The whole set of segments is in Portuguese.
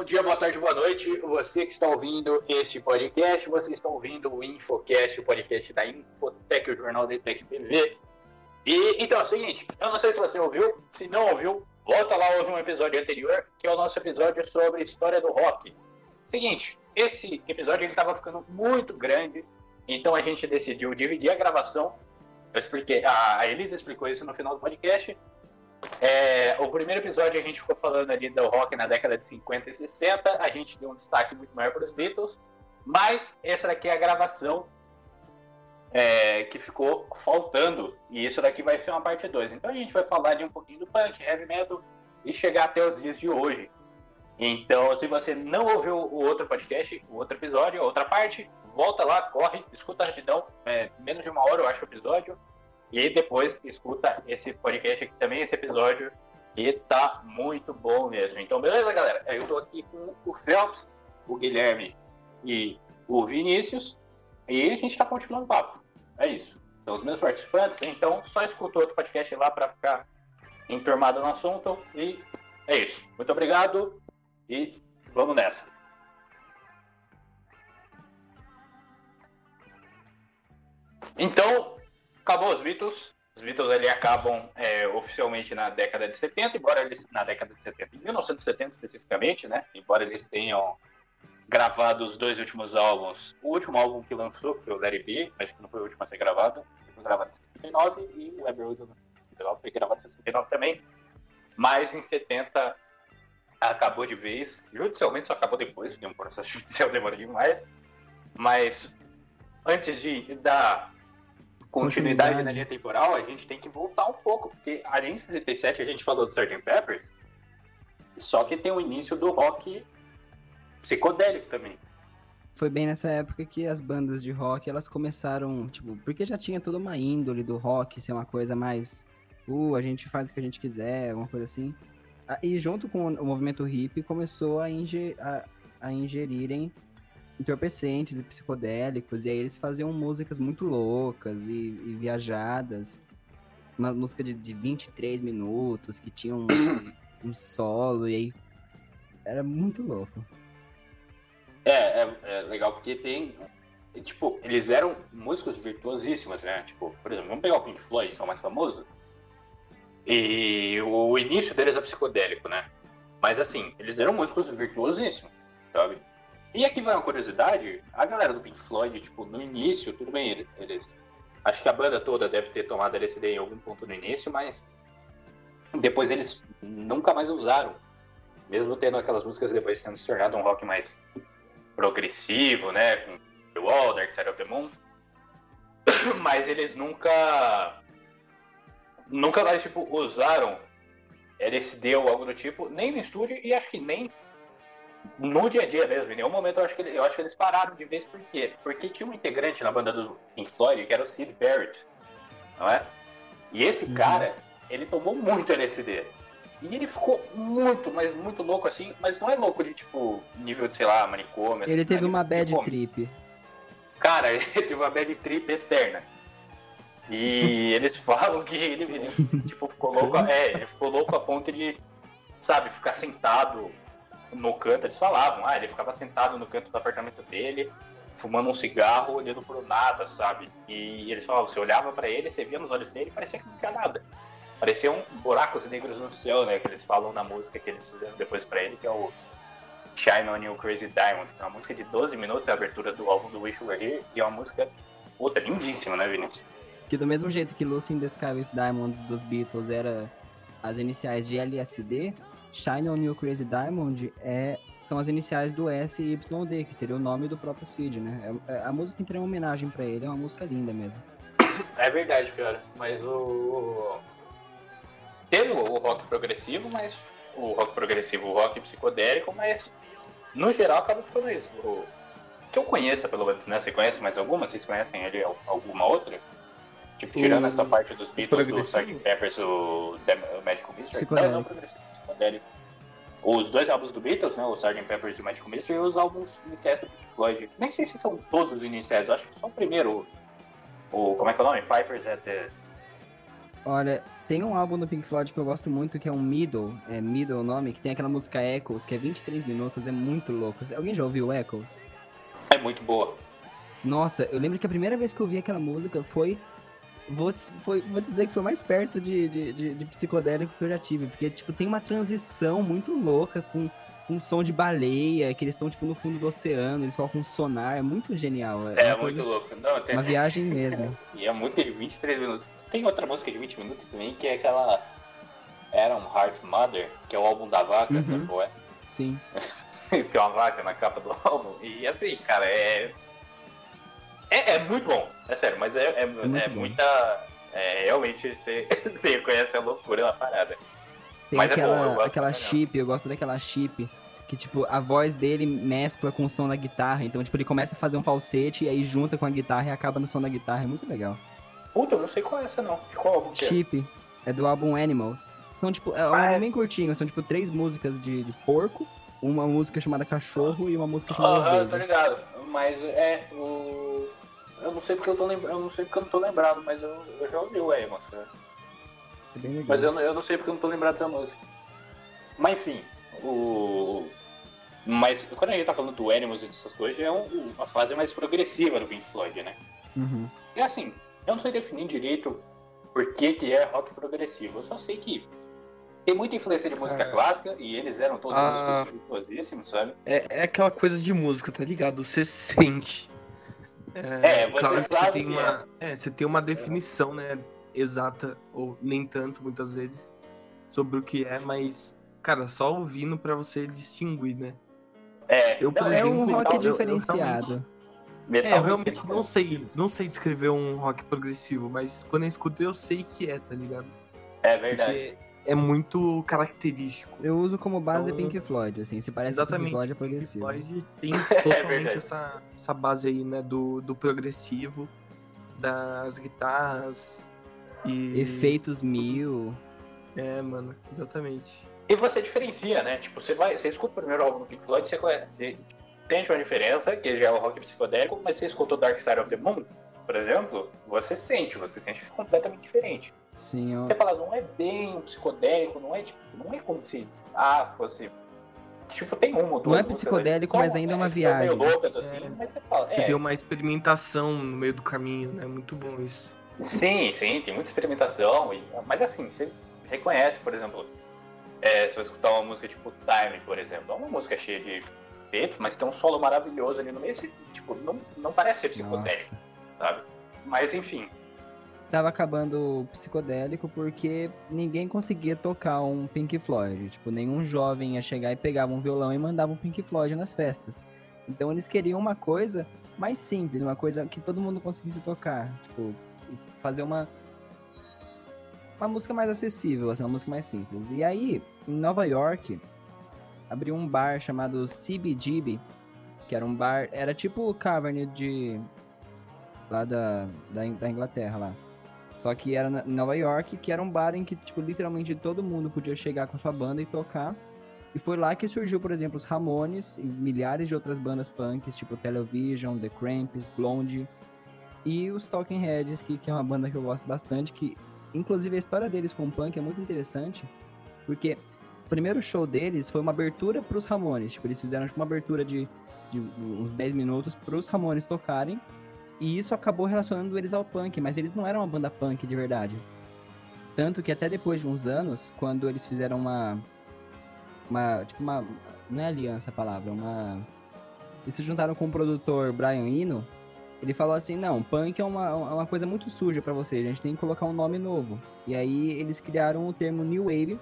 bom dia, boa tarde, boa noite. Você que está ouvindo este podcast, você está ouvindo o Infocast, o podcast da Infotec, o jornal da Tech TV. E então é o seguinte, eu não sei se você ouviu, se não ouviu, volta lá ouve um episódio anterior, que é o nosso episódio sobre a história do rock. Seguinte, esse episódio ele estava ficando muito grande, então a gente decidiu dividir a gravação. Eu expliquei, a Elisa explicou isso no final do podcast. É, o primeiro episódio a gente ficou falando ali do rock na década de 50 e 60, a gente deu um destaque muito maior para os Beatles, mas essa daqui é a gravação é, que ficou faltando, e isso daqui vai ser uma parte 2. Então a gente vai falar de um pouquinho do punk, heavy metal e chegar até os dias de hoje. Então, se você não ouviu o outro podcast, o outro episódio, a outra parte, volta lá, corre, escuta rapidão, é, menos de uma hora eu acho o episódio, e depois escuta esse podcast aqui também, esse episódio, que tá muito bom mesmo. Então, beleza, galera? Eu tô aqui com o Phelps, o Guilherme e o Vinícius, e a gente tá continuando o papo. É isso. São os meus participantes, então só escuta outro podcast lá para ficar enturmado no assunto. E é isso. Muito obrigado e vamos nessa. Então, acabou os Beatles. Os Beatles ali acabam é, oficialmente na década de 70, embora eles na década de 70, em 1970 especificamente, né? Embora eles tenham gravado os dois últimos álbuns. O último álbum que lançou, que foi o It Be, acho que não foi o último a ser gravado, foi gravado em 69 e o Abbey Road foi gravado em 69 também. Mas em 70 acabou de vez. Judicialmente só acabou depois, porque um processo judicial demora demais. Mas antes de dar continuidade na linha temporal, a gente tem que voltar um pouco, porque além de 67 a gente falou do Sgt. Peppers, só que tem o início do rock psicodélico também. Foi bem nessa época que as bandas de rock, elas começaram, tipo, porque já tinha toda uma índole do rock ser uma coisa mais, uh, a gente faz o que a gente quiser, alguma coisa assim. Ah, e junto com o movimento hippie começou a, inger, a, a ingerirem entorpecentes e psicodélicos, e aí eles faziam músicas muito loucas e, e viajadas. Uma música de, de 23 minutos, que tinha um, um solo, e aí era muito louco. É, é, é, legal porque tem. Tipo, eles eram músicos virtuosíssimos, né? Tipo, por exemplo, vamos pegar o Pink Floyd, que é o mais famoso. E o início deles é psicodélico, né? Mas assim, eles eram músicos virtuosíssimos, sabe? E aqui vai uma curiosidade, a galera do Pink Floyd, tipo, no início, tudo bem, eles. Acho que a banda toda deve ter tomado LSD em algum ponto no início, mas depois eles nunca mais usaram. Mesmo tendo aquelas músicas depois tendo se tornado um rock mais progressivo, né? Com The Wall, Dark Side of the Moon. Mas eles nunca. Nunca mais, tipo, usaram LSD ou algo do tipo, nem no estúdio e acho que nem no dia a dia mesmo. Em nenhum momento eu acho que, eu acho que eles pararam de vez por quê? Porque tinha um integrante na banda do Pink Floyd que era o Sid Barrett, não é? E esse uhum. cara, ele tomou muito LSD. E ele ficou muito, mas muito louco assim, mas não é louco de tipo, nível de, sei lá, manicômio. Ele assim, teve uma bad trip. Cara, ele teve uma bad trip eterna. E eles falam que ele, ele tipo, ficou louco, é, ele ficou louco a ponto de, sabe, ficar sentado no canto. Eles falavam, ah, ele ficava sentado no canto do apartamento dele, fumando um cigarro, olhando por nada, sabe? E eles falavam, você olhava para ele, você via nos olhos dele, parecia que não tinha nada. Pareciam buracos negros no céu, né? Que eles falam na música que eles fizeram depois pra ele, que é o Shine On You Crazy Diamond. É uma música de 12 minutos, é a abertura do álbum do Wish You Were Here, e é uma música, puta, lindíssima, né, Vinícius? Que do mesmo jeito que Lucy in the Sky with Diamonds dos Beatles era as iniciais de LSD, Shine On You Crazy Diamond é, são as iniciais do SYD, que seria o nome do próprio Cid, né? É, é, a música entrega uma homenagem para ele, é uma música linda mesmo. É verdade, cara. Mas o teve o rock progressivo, mas o rock progressivo, o rock psicodélico, mas no geral acaba ficando isso. O, que eu conheça, pelo menos, né? Você conhece mais alguma? Vocês conhecem ele alguma outra? Tipo, tirando o... essa parte dos Beatles, do Sgt. Peppers, o, o Magical Mystery. Não, não progressivo, Os dois álbuns do Beatles, né? O Sgt. Peppers e o Magical Mystery, e os álbuns iniciais do Pink Floyd. Nem sei se são todos os iniciais, eu acho que só o primeiro. O, como é que é o nome? Pipers at the Olha, tem um álbum do Pink Floyd que eu gosto muito, que é um Middle, é Middle o nome, que tem aquela música Echoes, que é 23 minutos, é muito louco. Alguém já ouviu Echoes? É muito boa. Nossa, eu lembro que a primeira vez que eu vi aquela música foi. Vou, foi, vou dizer que foi mais perto de, de, de, de psicodélico que eu já tive. Porque, tipo, tem uma transição muito louca com um som de baleia, que eles estão, tipo, no fundo do oceano, eles colocam um sonar, é muito genial. É, é muito louco. Não, tem... Uma viagem mesmo. e a música de 23 minutos. Tem outra música de 20 minutos também, que é aquela Era um Heart Mother, que é o álbum da vaca, uhum. sabe qual é? Sim. tem uma vaca na capa do álbum. E assim, cara, é é, é muito bom, é sério, mas é, é, é, é muita. É, realmente você, você conhece a loucura na parada. Tem mas aquela, é bom, aquela chip, eu gosto daquela chip. Que, tipo, a voz dele mescla com o som da guitarra. Então, tipo, ele começa a fazer um falsete e aí junta com a guitarra e acaba no som da guitarra. É muito legal. Puta, eu não sei qual é essa, não. Qual álbum que é? Chip. É do álbum Animals. São, tipo, é um ah, é? bem curtinho. São, tipo, três músicas de, de porco. Uma música chamada Cachorro e uma música chamada Aham, uh -huh, tô ligado. Mas é, o eu não sei porque eu tô eu não sei porque eu não tô lembrado, mas eu, eu já ouvi o Amos, cara. É mas eu, eu não sei porque eu não tô lembrado dessa música. Mas enfim, o. Mas quando a gente tá falando do Animals e dessas coisas, é um, uma fase mais progressiva do Pink Floyd, né? Uhum. E assim, eu não sei definir direito por que, que é rock progressivo. Eu só sei que tem muita influência de música é. clássica e eles eram todos ah, músicos virtuosíssimos, sabe? É, é aquela coisa de música, tá ligado? Você sente. É, é você claro sabe você tem uma, é. é, você tem uma definição, né, exata ou nem tanto muitas vezes sobre o que é, mas cara, só ouvindo para você distinguir, né? É, eu, por não, exemplo, é um rock eu, diferenciado. Eu, é, eu realmente não sei, não sei descrever um rock progressivo, mas quando eu escuto eu sei que é, tá ligado? É verdade. Porque é muito característico. Eu uso como base então, Pink Floyd, assim, se parece exatamente, Pink Floyd é progressivo. Pink Floyd tem totalmente é essa, essa base aí, né, do, do progressivo, das guitarras e... Efeitos mil. É, mano, exatamente. E você diferencia, né? Tipo, você vai, você escuta o primeiro álbum do Pink Floyd, você, conhece, tem uma diferença, que já é o rock psicodélico, mas você escutou Dark Side of the Moon, por exemplo, você sente, você sente completamente diferente. Sim, eu... Você fala, não é bem um psicodélico, não é tipo, não é como se ah, fosse tipo, tem uma ou duas. Não é psicodélico, mas ainda é uma viagem. São meio loucas, assim, é. mas você fala. Você é. vê uma experimentação no meio do caminho, né? Muito bom isso. Sim, sim, tem muita experimentação. E, mas assim, você reconhece, por exemplo, é, se você escutar uma música tipo Time, por exemplo, é uma música cheia de efeitos, mas tem um solo maravilhoso ali no meio, você, tipo, não, não parece ser psicodélico, Nossa. sabe? Mas enfim, tava acabando o psicodélico porque ninguém conseguia tocar um Pink Floyd. Tipo, nenhum jovem ia chegar e pegava um violão e mandava um Pink Floyd nas festas. Então eles queriam uma coisa mais simples, uma coisa que todo mundo conseguisse tocar. Tipo, fazer uma uma música mais acessível, assim, uma música mais simples. E aí, em Nova York, abriu um bar chamado CBGB, que era um bar, era tipo o Cavern de lá da, da, da Inglaterra lá. Só que era em Nova York, que era um bar em que, tipo, literalmente todo mundo podia chegar com sua banda e tocar. E foi lá que surgiu, por exemplo, os Ramones e milhares de outras bandas punks, tipo Television, The Cramps, Blondie. E os Talking Heads, que, que é uma banda que eu gosto bastante, que inclusive a história deles com punk é muito interessante, porque o primeiro show deles foi uma abertura para os Ramones. Tipo, eles fizeram tipo, uma abertura de, de uns 10 minutos para os Ramones tocarem. E isso acabou relacionando eles ao punk, mas eles não eram uma banda punk de verdade. Tanto que até depois de uns anos, quando eles fizeram uma. Uma. Tipo, uma. Não é aliança a palavra, uma. Eles se juntaram com o produtor Brian Eno. Ele falou assim: não, punk é uma, uma coisa muito suja para vocês, a gente tem que colocar um nome novo. E aí eles criaram o termo New Wave,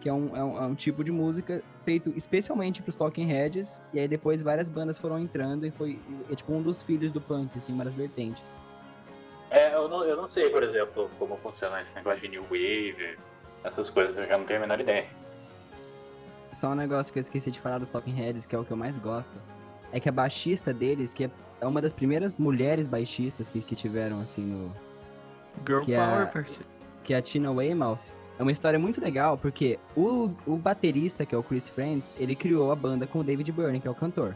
que é um, é um, é um tipo de música feito especialmente para os Talking Heads, e aí depois várias bandas foram entrando e foi é, tipo um dos filhos do punk, assim, uma das vertentes. É, eu não, eu não sei, por exemplo, como funciona esse negócio de New Wave, essas coisas, eu já não tenho a menor ideia. Só um negócio que eu esqueci de falar dos Talking Heads, que é o que eu mais gosto, é que a baixista deles, que é uma das primeiras mulheres baixistas que, que tiveram, assim, no... Girl que Power, é, parceiro. Que é a Tina Weymouth, é uma história muito legal, porque o, o baterista, que é o Chris Friends, ele criou a banda com o David Byrne, que é o cantor.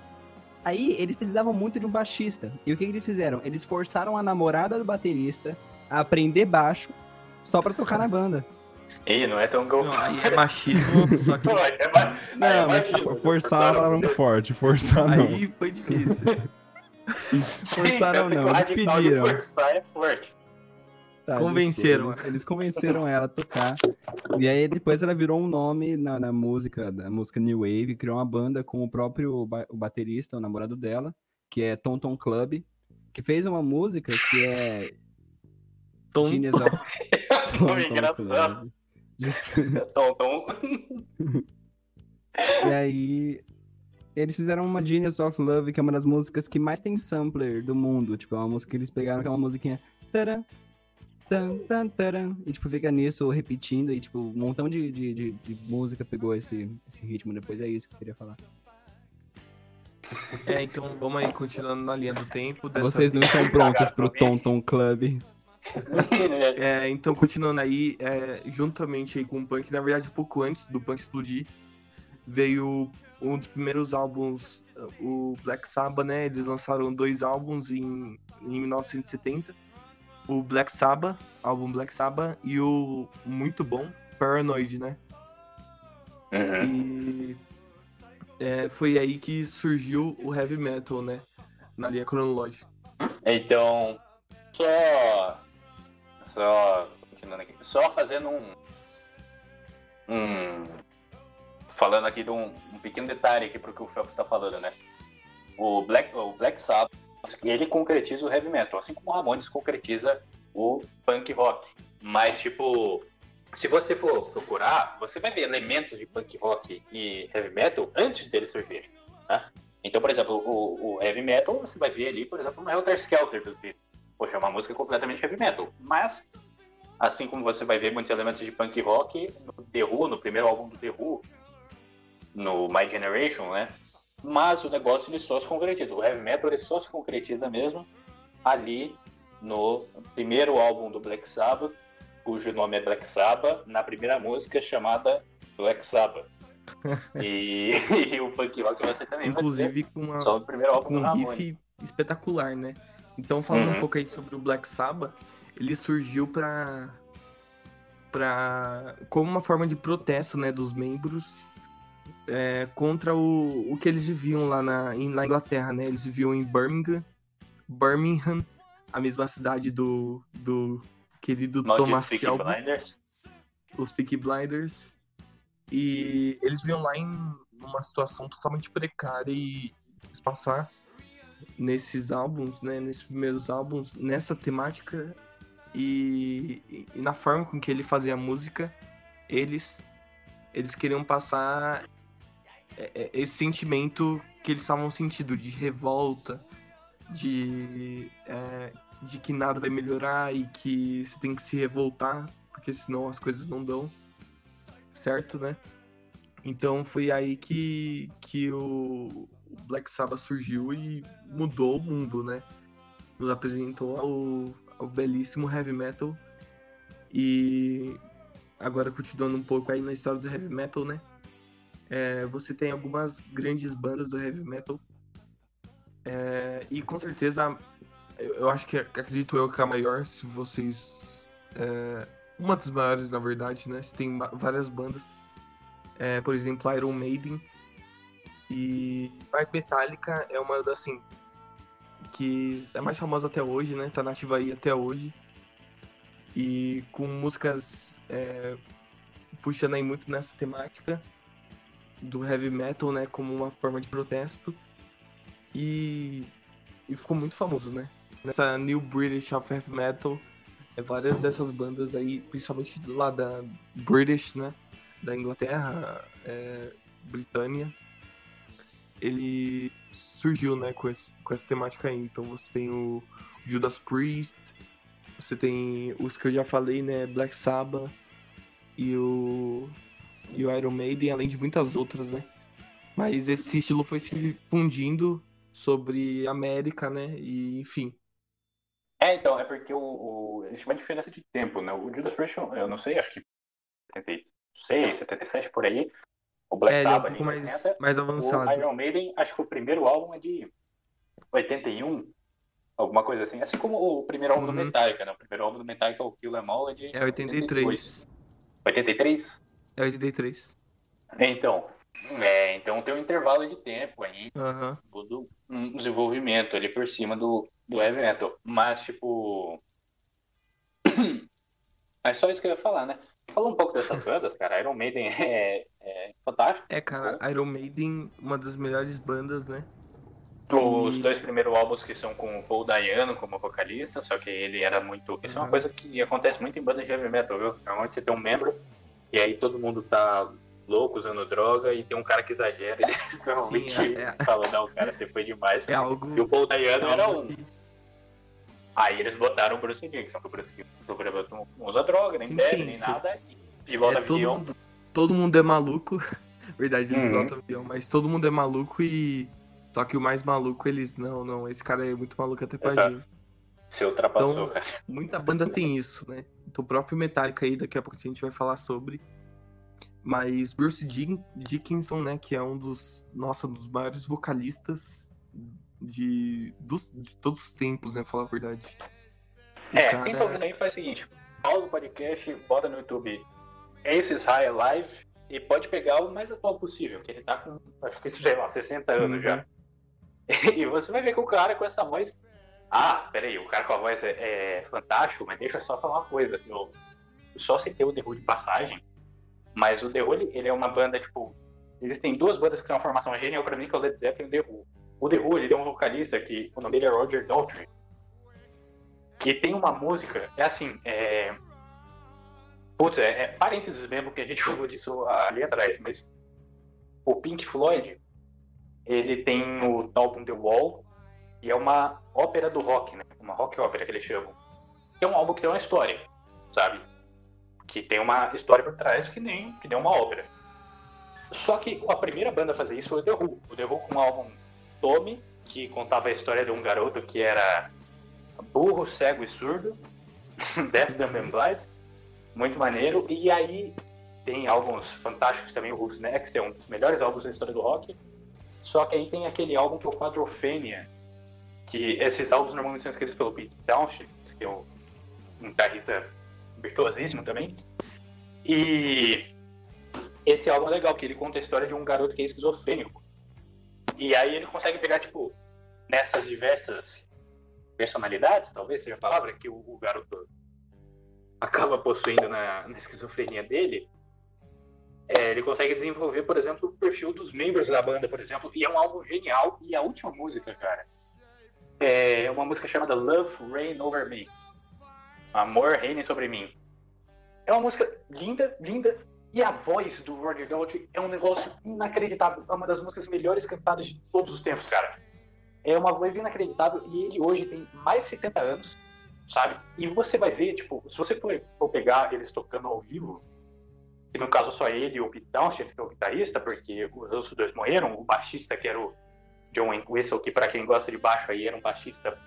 Aí, eles precisavam muito de um baixista. E o que, que eles fizeram? Eles forçaram a namorada do baterista a aprender baixo só pra tocar na banda. Ih, não é tão gol. Não, aí é machismo, só que Pô, é ma- Não, é mas machismo. forçar a palavra muito forte, forçar não. aí foi difícil. Sim, forçaram tanto não, eles pediram. forçar é forte. Tá, Convenceram. Eles, eles convenceram ela a tocar. E aí depois ela virou um nome na, na música, da música New Wave, criou uma banda com o próprio ba- o baterista, o namorado dela, que é Tom Tom Club, que fez uma música que é Tom, of Tom Tom engraçado. Tom, tom. E aí eles fizeram uma Genius of Love, que é uma das músicas que mais tem sampler do mundo. Tipo, é uma música que eles pegaram, que é uma musiquinha. Taran, tan, tan, taran, e tipo, fica nisso repetindo, e tipo, um montão de, de, de, de música pegou esse, esse ritmo depois. É isso que eu queria falar. É, então vamos aí continuando na linha do tempo. Vocês não estão prontos pro Tom Tom Club. É, então, continuando aí, é, juntamente aí com o punk, na verdade, um pouco antes do punk explodir, veio um dos primeiros álbuns, o Black Sabbath, né? Eles lançaram dois álbuns em, em 1970. O Black Sabbath, álbum Black Sabbath, e o muito bom Paranoid, né? Uhum. E é, foi aí que surgiu o heavy metal, né? Na linha cronológica. Então, só. Só. Continuando aqui. Só fazendo um. Um. Falando aqui de um, um pequeno detalhe aqui pro que o Phelps está falando, né? O Black, o Black Sabbath, ele concretiza o heavy metal, assim como o Ramones concretiza o punk rock. Mas, tipo, se você for procurar, você vai ver elementos de punk rock e heavy metal antes deles surgirem, né? Então, por exemplo, o, o heavy metal, você vai ver ali, por exemplo, no Helter Skelter dos Beatles. Poxa, é uma música completamente heavy metal. Mas, assim como você vai ver muitos elementos de punk rock no The Who, no primeiro álbum do The Who, no My Generation, né? Mas o negócio ele só se concretiza. O heavy metal ele só se concretiza mesmo ali no primeiro álbum do Black Sabbath, cujo nome é Black Sabbath, na primeira música chamada Black Sabbath. E, e o punk rock também vai ver Inclusive com, uma, só no primeiro álbum com um riff espetacular, né? Então, falando Uhum. um pouco aí sobre o Black Sabbath, ele surgiu pra. pra como uma forma de protesto, né, dos membros é, contra o, o que eles viviam lá na, em, na Inglaterra, né? Eles viviam em Birmingham, Birmingham, a mesma cidade do, do querido Maldito Thomas Peaky Shelby Blinders. os Peaky Blinders. E eles vinham lá em uma situação totalmente precária e passar nesses álbuns, né, nesses primeiros álbuns, nessa temática e, e- e na forma com que ele fazia a música, eles eles queriam passar é, é, esse sentimento que eles estavam sentindo de revolta, de é, de que nada vai melhorar e que você tem que se revoltar porque senão as coisas não dão certo, né? Então foi aí que, que o Black Sabbath surgiu e mudou o mundo, né? Nos apresentou ao, ao belíssimo heavy metal e agora continuando um pouco aí na história do heavy metal, né? É, você tem algumas grandes bandas do heavy metal é, e com certeza eu acho que acredito eu que a maior, se vocês. é, uma das maiores, na verdade, né? Você tem várias bandas. é, por exemplo, Iron Maiden. E. Mas Metallica é uma das assim. Que é mais famosa até hoje, né? Tá nativa aí até hoje. E com músicas é, puxando aí muito nessa temática do heavy metal, né? Como uma forma de protesto. E, e ficou muito famoso, né? nessa New British of Heavy Metal, é, várias dessas bandas aí, principalmente lá da British, né? Da Inglaterra, é, Britânia, ele surgiu, né, com, esse, com essa temática aí. Então você tem o Judas Priest, você tem os que eu já falei, né, Black Sabbath e o, e o Iron Maiden, além de muitas outras, né? Mas esse estilo foi se fundindo sobre América, né? E enfim. É, então, é porque o, o, existe uma diferença de tempo, né? O Judas Priest, eu não sei, acho que 76, 77 por aí. O Black é, ele é um Sabbath pouco mais, 70. mais avançado. O Iron Maiden, acho que o primeiro álbum é de 81. Alguma coisa assim. Assim como o primeiro álbum do Uhum. Metallica, né? O primeiro álbum do Metallica, o Kill Em All, é de É 83. 83? É 83. Então, é, então tem um intervalo de tempo aí, todo um desenvolvimento ali por cima do, do metal. Mas, tipo. É só isso que eu ia falar, né? Fala um pouco dessas bandas, cara. Iron Maiden é, é fantástico. É, cara, Iron Maiden, uma das melhores bandas, né? Os dois primeiros álbuns que são com o Paul Dayano como vocalista, só que ele era muito. Isso é uma Uhum. coisa que acontece muito em bandas de heavy metal, viu? Normalmente você tem um membro e aí todo mundo tá louco usando droga e tem um cara que exagera e eles normalmente Sim, é- falam, não, cara, você foi demais. É algo. E o Paul Dayano é era um. Aí eles botaram o Bruce Dickinson, que o Bruce Dickinson não usa droga, nem bebe, nem nada, e pilota É, todo, avião. mundo, todo mundo é maluco. Verdade, ele Uhum. pilota avião, mas todo mundo é maluco e. Só que o mais maluco, eles. Não, não, esse cara é muito maluco até pra Exato. gente. Você ultrapassou, Então- cara. Muita banda tem isso, né? Então, o próprio Metallica aí, daqui a pouco a gente vai falar sobre. Mas Bruce Dick- Dickinson, né, que é um dos, nossa, um dos maiores vocalistas de, dos, de todos os tempos, né, falar a verdade. O É, cara- quem tá ouvindo aí faz o seguinte: pausa o podcast, bota no YouTube Aces High Live e pode pegar o mais atual possível, que ele tá com, acho que isso já é lá, 60 anos Uhum. já. E você vai ver que o cara com essa voz. Ah, peraí, o cara com a voz é, é fantástico, mas deixa eu só falar uma coisa. Eu, eu só citei o The Who de passagem, mas o The Who, ele, é uma banda, tipo. Existem duas bandas que têm uma formação genial pra mim, que é o Led Zeppelin e o The Who. O The Who, ele tem um vocalista que o nome dele é Roger Daltrey. E tem uma música, é assim, é. Putz, é, é parênteses mesmo, que a gente falou disso ali atrás, mas o Pink Floyd, ele tem o álbum The Wall, e é uma ópera do rock, né? Uma rock ópera que eles chamam. Que é um álbum que tem uma história, sabe? Que tem uma história por trás que nem, que nem uma ópera. Só que a primeira banda a fazer isso foi o The Who. O The Who com o álbum Tommy, que contava a história de um garoto que era burro, cego e surdo, Deaf, Dumb and Blind, muito maneiro. E aí tem álbuns fantásticos também, o Who's Next, é um dos melhores álbuns da história do rock. Só que aí tem aquele álbum que é o Quadrophenia, que esses álbuns normalmente são escritos pelo Pete Townshend, que é um guitarrista virtuosíssimo também. E esse álbum é legal, porque ele conta a história de um garoto que é esquizofrênico. E aí ele consegue pegar, tipo, nessas diversas personalidades, talvez seja a palavra, que o, o garoto acaba possuindo na, na esquizofrenia dele, é, ele consegue desenvolver, por exemplo, o perfil dos membros da banda, por exemplo, e é um álbum genial. E a última música, cara, é uma música chamada Love Reign Over Me. Amor reine sobre mim. É uma música linda, linda, e a voz do Roger Daltrey é um negócio inacreditável. É uma das músicas melhores cantadas de todos os tempos, cara. É uma voz inacreditável e ele hoje tem mais de 70 anos, sabe? E você vai ver, tipo, se você for, for pegar eles tocando ao vivo, que no caso só ele e o Pete Townshend, que é o guitarrista, porque os outros dois morreram, o baixista, que era o John Whistle, que para quem gosta de baixo aí era um baixista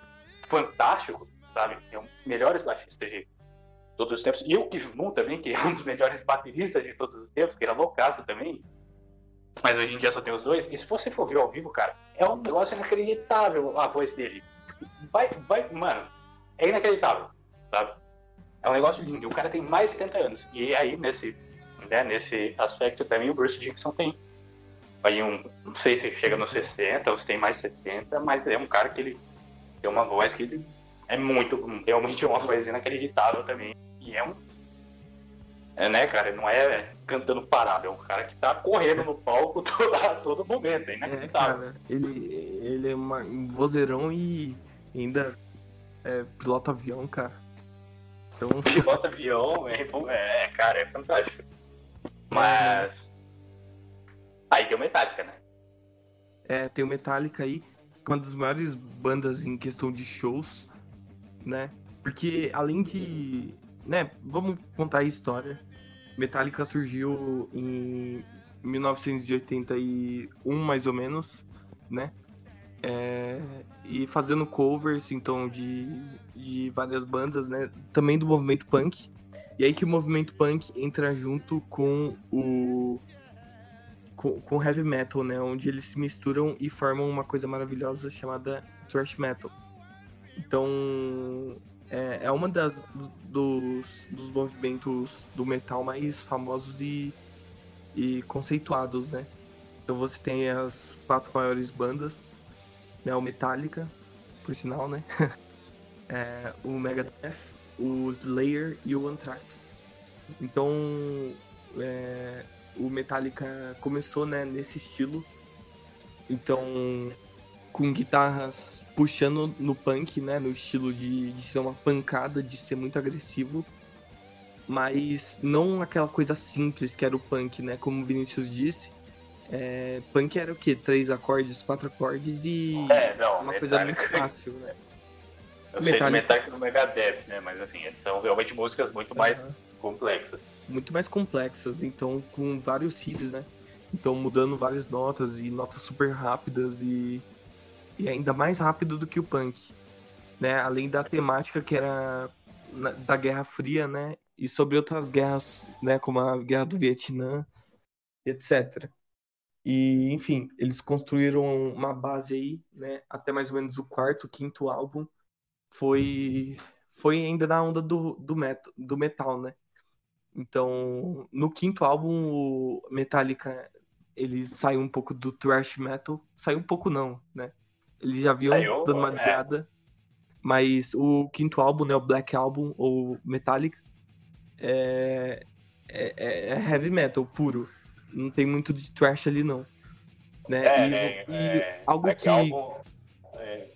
fantástico, sabe? É um dos melhores baixistas de todos os tempos. E o Keith Moon também, que é um dos melhores bateristas de todos os tempos, que era loucaço também. Mas hoje em dia só tem os dois. E se você for ver ao vivo, cara, é um negócio inacreditável a voz dele. Vai, vai, mano, é inacreditável, sabe? É um negócio lindo. O cara tem mais de 70 anos. E aí, nesse, né, nesse aspecto também, o Bruce Dixon tem. Aí um, não sei se chega nos 60 ou se tem mais 60, mas é um cara que ele tem uma voz que ele é muito, realmente é uma voz inacreditável também. E é um. É, né, cara? Não é cantando parado, é um cara que tá correndo no palco todo, a todo momento. É É, inacreditável. cara, ele, ele é uma- um vozeirão e ainda é, pilota avião, cara. Então, Pilota avião, é, é, cara, é fantástico. Mas. Aí tem o Metallica, né? é, tem o Metallica aí, uma das maiores bandas em questão de shows, né? Porque além de. Né, vamos contar a história. Metallica surgiu em 1981, mais ou menos, né? É, e fazendo covers, então, de, de várias bandas, né? Também do movimento punk. E aí que o movimento punk entra junto com o com, heavy metal, né? Onde eles se misturam e formam uma coisa maravilhosa chamada thrash metal. Então, é, é uma das dos, dos movimentos do metal mais famosos e, e conceituados, né? Então você tem as quatro maiores bandas, né? O Metallica, por sinal, né? é, o Megadeth, o Slayer e o Anthrax. Então, é, o Metallica começou né, nesse estilo. Então, com guitarras puxando no punk, né? No estilo de, de ser uma pancada, de ser muito agressivo. Mas não aquela coisa simples que era o punk, né? Como o Vinícius disse. É, punk era o quê? Três acordes, quatro acordes e. É, não, uma coisa muito fácil, né? Eu sei do Metallica. Metallica do Megadeth, né? Mas assim, são realmente músicas muito mais complexas. muito mais complexas, então com vários riffs, né? Então mudando várias notas e notas super rápidas e, e ainda mais rápido do que o punk, né? Além da temática que era na- da Guerra Fria, né? E sobre outras guerras, né? Como a Guerra do Vietnã, etc. E enfim, eles construíram uma base aí, né? Até mais ou menos o quarto, quinto álbum foi foi ainda na onda do, do, metal, do metal, né? Então, no quinto álbum, o Metallica, ele saiu um pouco do thrash metal. Saiu um pouco não, né? Eles já vinham Saiu, dando uma é. desviada. Mas o quinto álbum, né, o Black Album, ou Metallica, é, é, é heavy metal puro. Não tem muito de thrash ali, não. Né? É, e, né? e é, algo Black que... Album, é,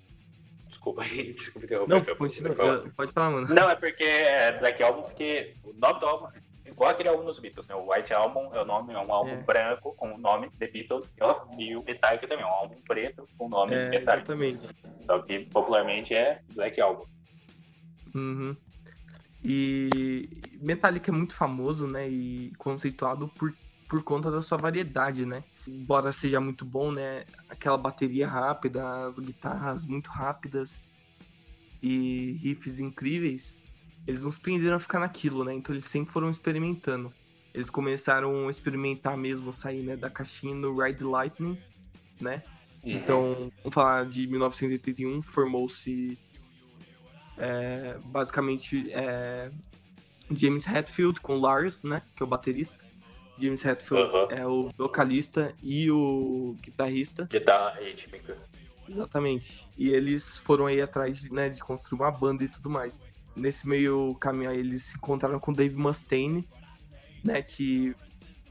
Desculpa aí, desculpa interromper. Não, continua. falar. Pode falar, mano. Não, é porque é Black Album, porque o nome do álbum é igual aquele álbum dos Beatles, né? O White Album é o nome, é um álbum É. branco com o nome The Beatles e o Metallica também, é um álbum preto com o nome É, Metallica. exatamente. Só que popularmente é Black Album. Uhum. E Metallica é muito famoso, né? E conceituado por, por conta da sua variedade, né? Embora seja muito bom, né? Aquela bateria rápida, as guitarras muito rápidas e riffs incríveis, eles não se prenderam a ficar naquilo, né? Então eles sempre foram experimentando. Eles começaram a experimentar mesmo, sair né, da caixinha no Ride Lightning, né? Então, vamos falar de 1981, formou-se é, basicamente é, James Hetfield com Lars, né, que é o baterista. James Hetfield é o vocalista e o guitarrista, Guitarra rítmica. exatamente. E eles foram aí atrás né, de construir uma banda e tudo mais. Nesse meio caminho aí, eles se encontraram com Dave Mustaine, né, que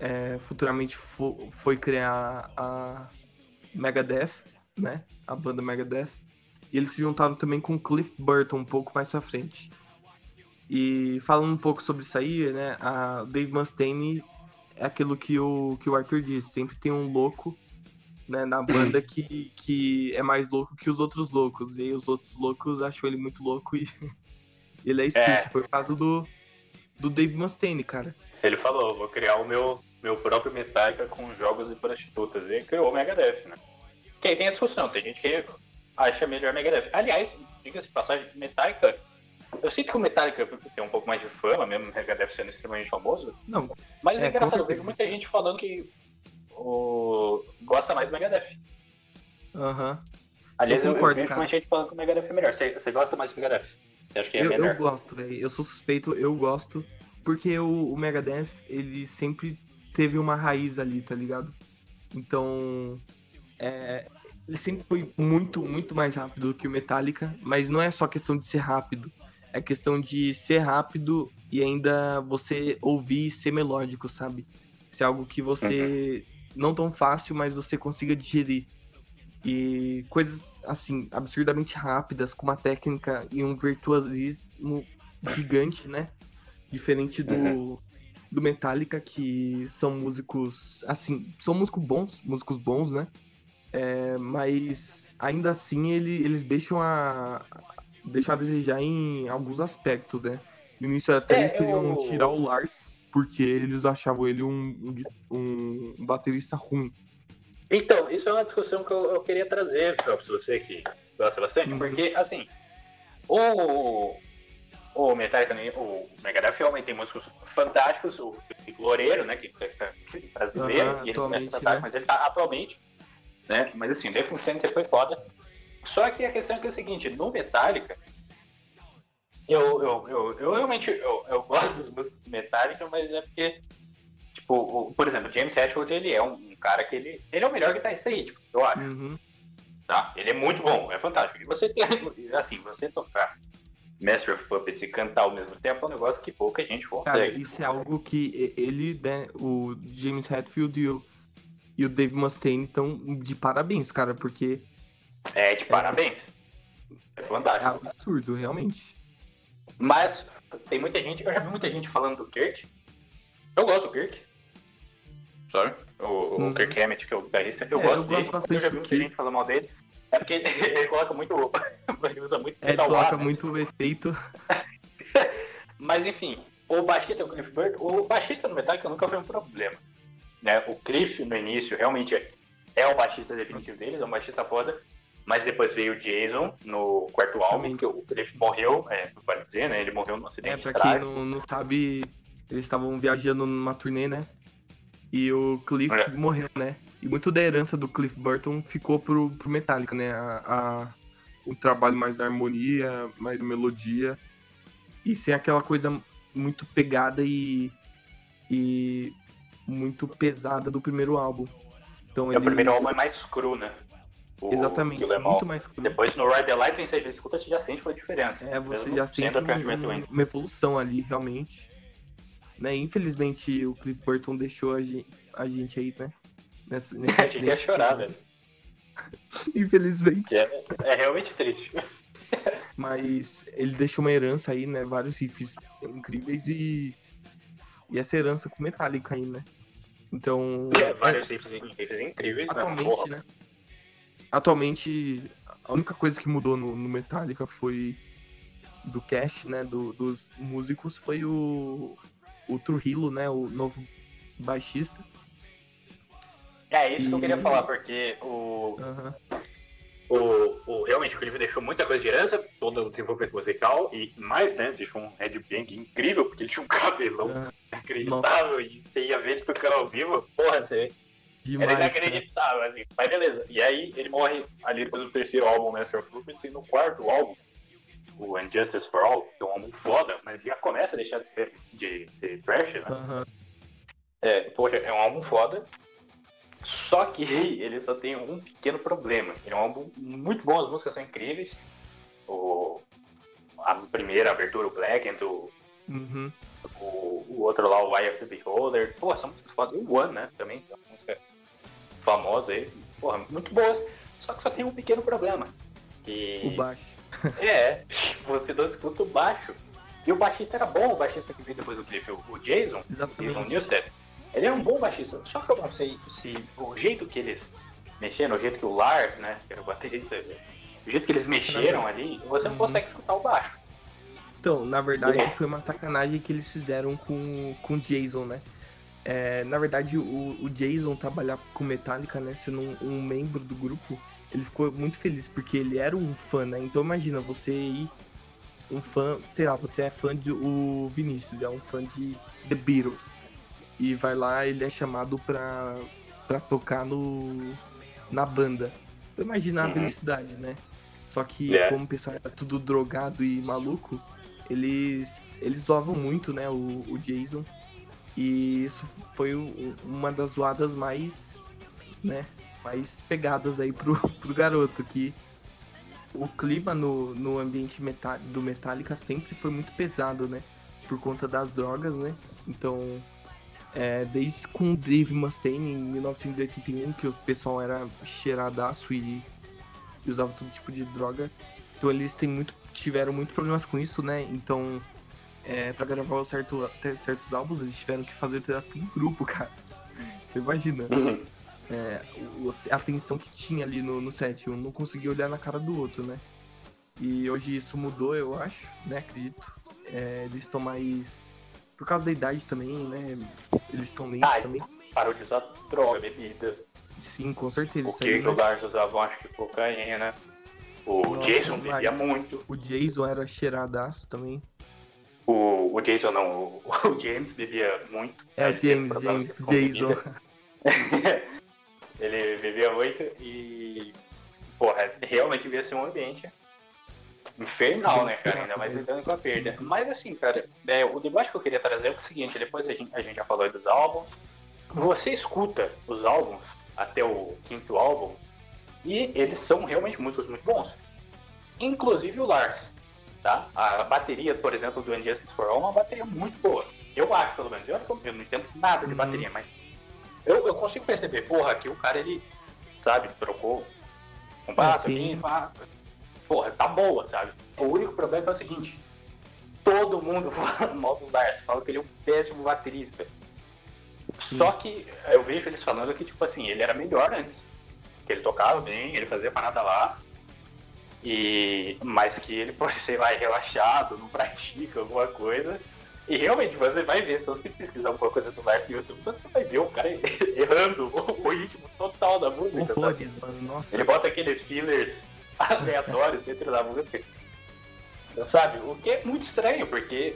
é, futuramente fo- foi criar a Megadeth, né, a banda Megadeth. E eles se juntaram também com Cliff Burton um pouco mais pra frente. E falando um pouco sobre isso aí, né, a Dave Mustaine é aquilo que o, que o Arthur disse, sempre tem um louco né, na banda que, que é mais louco que os outros loucos. E os outros loucos acham ele muito louco e ele é expulso. É. Foi o caso do, do Dave Mustaine, cara. Ele falou, vou criar o meu, meu próprio Metallica com jogos e prostitutas. E criou o Megadeth, né? Que aí tem a discussão, tem gente que acha melhor Megadeth. Aliás, diga-se passagem, Metallica... Eu sinto que o Metallica tem um pouco mais de fama, mesmo o Megadeth sendo extremamente famoso. Não, Mas é, É, engraçado, eu vejo muita gente falando que o... gosta mais do Megadeth. aham. Aliás, Eu eu, eu concordo, vejo muita gente falando que o Megadeth é melhor. Você, você gosta mais do Megadeth? Você acha que é Eu, melhor? eu gosto, velho. Eu sou suspeito, eu gosto. Porque o, o Megadeth, ele sempre teve uma raiz ali, tá ligado? Então, é, ele sempre foi muito, muito mais rápido do que o Metallica. Mas não é só questão de ser rápido. É questão de ser rápido e ainda você ouvir e ser melódico, sabe? Ser algo que você... Não tão fácil, mas você consiga digerir. E coisas, assim, absurdamente rápidas, com uma técnica e um virtuosismo gigante, né? Diferente do, Uhum. do Metallica, que são músicos, assim, são músicos bons, músicos bons, né? É, mas ainda assim ele, eles deixam a, deixam a desejar em alguns aspectos, né? No início até É, eles queriam eu- tirar o Lars, porque eles achavam ele um, um, um baterista ruim. Então, isso é uma discussão que eu, eu queria trazer, Phelps, você que gosta bastante, Uhum. porque, assim, o, o Metallica, né, o Megadeth realmente tem músicos fantásticos, o Chico Loureiro, né, que está brasileiro, Aham, e ele fantástico, né? mas ele tá atualmente, né, mas assim, o Dave Mustaine sempre foi foda, Só que a questão é, que é o seguinte, no Metallica, eu, eu, eu, eu realmente eu, eu gosto das músicas do Metallica, mas é porque, tipo, o, por exemplo, James Hetfield, ele é um, um, cara que ele, ele é o melhor guitarrista aí, tipo, eu acho. Uhum. Tá? Ele é muito bom, é fantástico. E você tem, assim, você tocar Master of Puppets e cantar ao mesmo tempo é um negócio que pouca gente consegue. Cara, isso é algo que ele, né, o James Hetfield e o, e o Dave Mustaine estão de parabéns, cara, porque... É, de parabéns. É, fantástico. É absurdo, realmente. Mas tem muita gente, eu já vi muita gente falando do Kirk. Eu gosto do Kirk. Sorry. O, uhum. o Kirk Hammett, que é o guitarrista, eu é, gosto eu dele. Bastante eu já vi muita gente falando mal dele. É porque ele coloca muito. ele usa muito. É, ele coloca né? muito efeito. Mas enfim, o baixista, o Cliff Burton, o baixista no Metallica nunca foi um problema. Né? O Cliff no início realmente é, é o baixista definitivo deles, é um baixista foda. Mas depois veio o Jason no quarto álbum, que o Cliff morreu, é, vale dizer, né? Ele morreu num acidente. É, pra quem não, não sabe, eles estavam viajando numa turnê, né? E o Cliff é. morreu, né? E muito da herança do Cliff Burton ficou pro, pro Metallica, né? A, a, o trabalho mais harmonia, mais melodia. E sem aquela coisa muito pegada e, e muito pesada do primeiro álbum. Então, é, O primeiro álbum é mais cru, né? O Exatamente, muito mais cru. Depois no Ride the Lightning, você já escuta, você já sente uma diferença. É, você já sente um, uma evolução ali, realmente. Né? Infelizmente, o Cliff Burton deixou a gente, a gente aí, né? Nessa, a gente ia chorar, velho. Infelizmente. É, é realmente triste. Mas ele deixou uma herança aí, né? Vários riffs incríveis e. E essa herança com Metallica aí, né? Então. É, vários é... riffs, incríveis, né? Atualmente, né? né? Atualmente, a única coisa que mudou no, no Metallica foi. Do cast, né? Do, dos músicos foi o. O Trujillo, né? O novo baixista. É isso e... que eu queria falar, porque o. Uhum. O, o, realmente o Cliff deixou muita coisa de herança, todo o desenvolvimento musical, e mais, né? Deixou um headbang incrível, porque ele tinha um cabelão uhum. inacreditável, e você ia ver ele tocando ao vivo, porra, você. Demais, Era inacreditável, assim. Mas beleza. E aí ele morre ali depois do terceiro álbum, Master of Puppets, e no quarto álbum, o Injustice for All, que é um álbum foda, mas já começa a deixar de ser, de ser trash, né? Uhum. É, poxa, é um álbum foda. Só que ele só tem um pequeno problema. Ele é um álbum muito bom, as músicas são incríveis. O, a primeira abertura, o Black, and o, uhum. o, o, outro lá, o Eye of the Beholder. Pô, são músicas fodas. E o One, né? Também, é uma música famosa aí. Porra, muito boas. Só que só tem um pequeno problema. Que... O baixo. é, você não escuta o baixo. E o baixista era bom, o baixista que veio depois do Cliff, o Jason, Exatamente. Jason Newsted. Ele é um bom baixista, só que eu não sei se o jeito que eles mexeram, o jeito que o Lars, né, que era o baterista, o jeito que eles mexeram ali, você não uhum. consegue escutar o baixo. Então, na verdade, foi uma sacanagem que eles fizeram com, com o Jason, né? É, na verdade, o, o Jason trabalhar com Metallica, né, sendo um, um, membro do grupo, ele ficou muito feliz, porque ele era um fã, né? Então imagina, você ir um fã, sei lá, você é fã de o Vinícius, é um fã de The Beatles e vai lá, ele é chamado pra, pra tocar no, na banda. Então imagina uhum. a felicidade, né? Só que yeah. É. como o pessoal era tudo drogado e maluco, eles eles zoavam muito, né, o, o Jason. E isso foi uma das zoadas mais, né, mais pegadas aí pro, pro garoto, que o clima no, no ambiente metal, do Metallica sempre foi muito pesado, né? Por conta das drogas, né? Então, é, desde com o Dave Mustaine em 1981, que o pessoal era cheiradaço e, e usava todo tipo de droga. Então eles têm muito, tiveram muito problemas com isso, né? Então, é, pra gravar certo, certos álbuns, eles tiveram que fazer terapia em grupo, cara. Você imagina. Uhum. É, a tensão que tinha ali no, no set, um não conseguia olhar na cara do outro, né? E hoje isso mudou, eu acho, né? Acredito. É, eles estão mais por causa da idade também, né? Eles estão lentos ah, também. Parou de usar droga, bebida. Sim, com certeza. O que o Lars usava, acho que cocaína. O Nossa, Jason bebia muito. O Jason era cheiradaço também. O, o Jason não, o, o James bebia muito. É, o James, James, Jason. ele bebia muito e porra, realmente devia ser um ambiente infernal, né, cara? Ainda mais lidando com a perda. Mas assim, cara, é, o debate que eu queria trazer é o seguinte, depois a gente, a gente já falou dos álbuns. Você escuta os álbuns até o quinto álbum e eles são realmente músicos muito bons. Inclusive o Lars, tá? A bateria, por exemplo, do Injustice for All é uma bateria muito boa. Eu acho, pelo menos. Eu, eu não entendo nada de Uhum. bateria, mas eu, eu consigo perceber, porra, que o cara, ele, sabe, trocou um passo É, aqui, pá. Porra, tá boa, sabe? O único problema é o seguinte, todo mundo fala mal do Lars, fala que ele é um péssimo baterista. Só que eu vejo eles falando que, tipo assim, ele era melhor antes. Que ele tocava bem, ele fazia parada lá. E... Mas que ele pode, sei lá, relaxado, não pratica alguma coisa. E realmente, você vai ver, se você pesquisar alguma coisa do Lars no YouTube, você vai ver o cara errando o, ritmo total da música. mano. Nossa. Ele bota aqueles fillers aleatórios dentro da música. Sabe? O que é muito estranho, porque.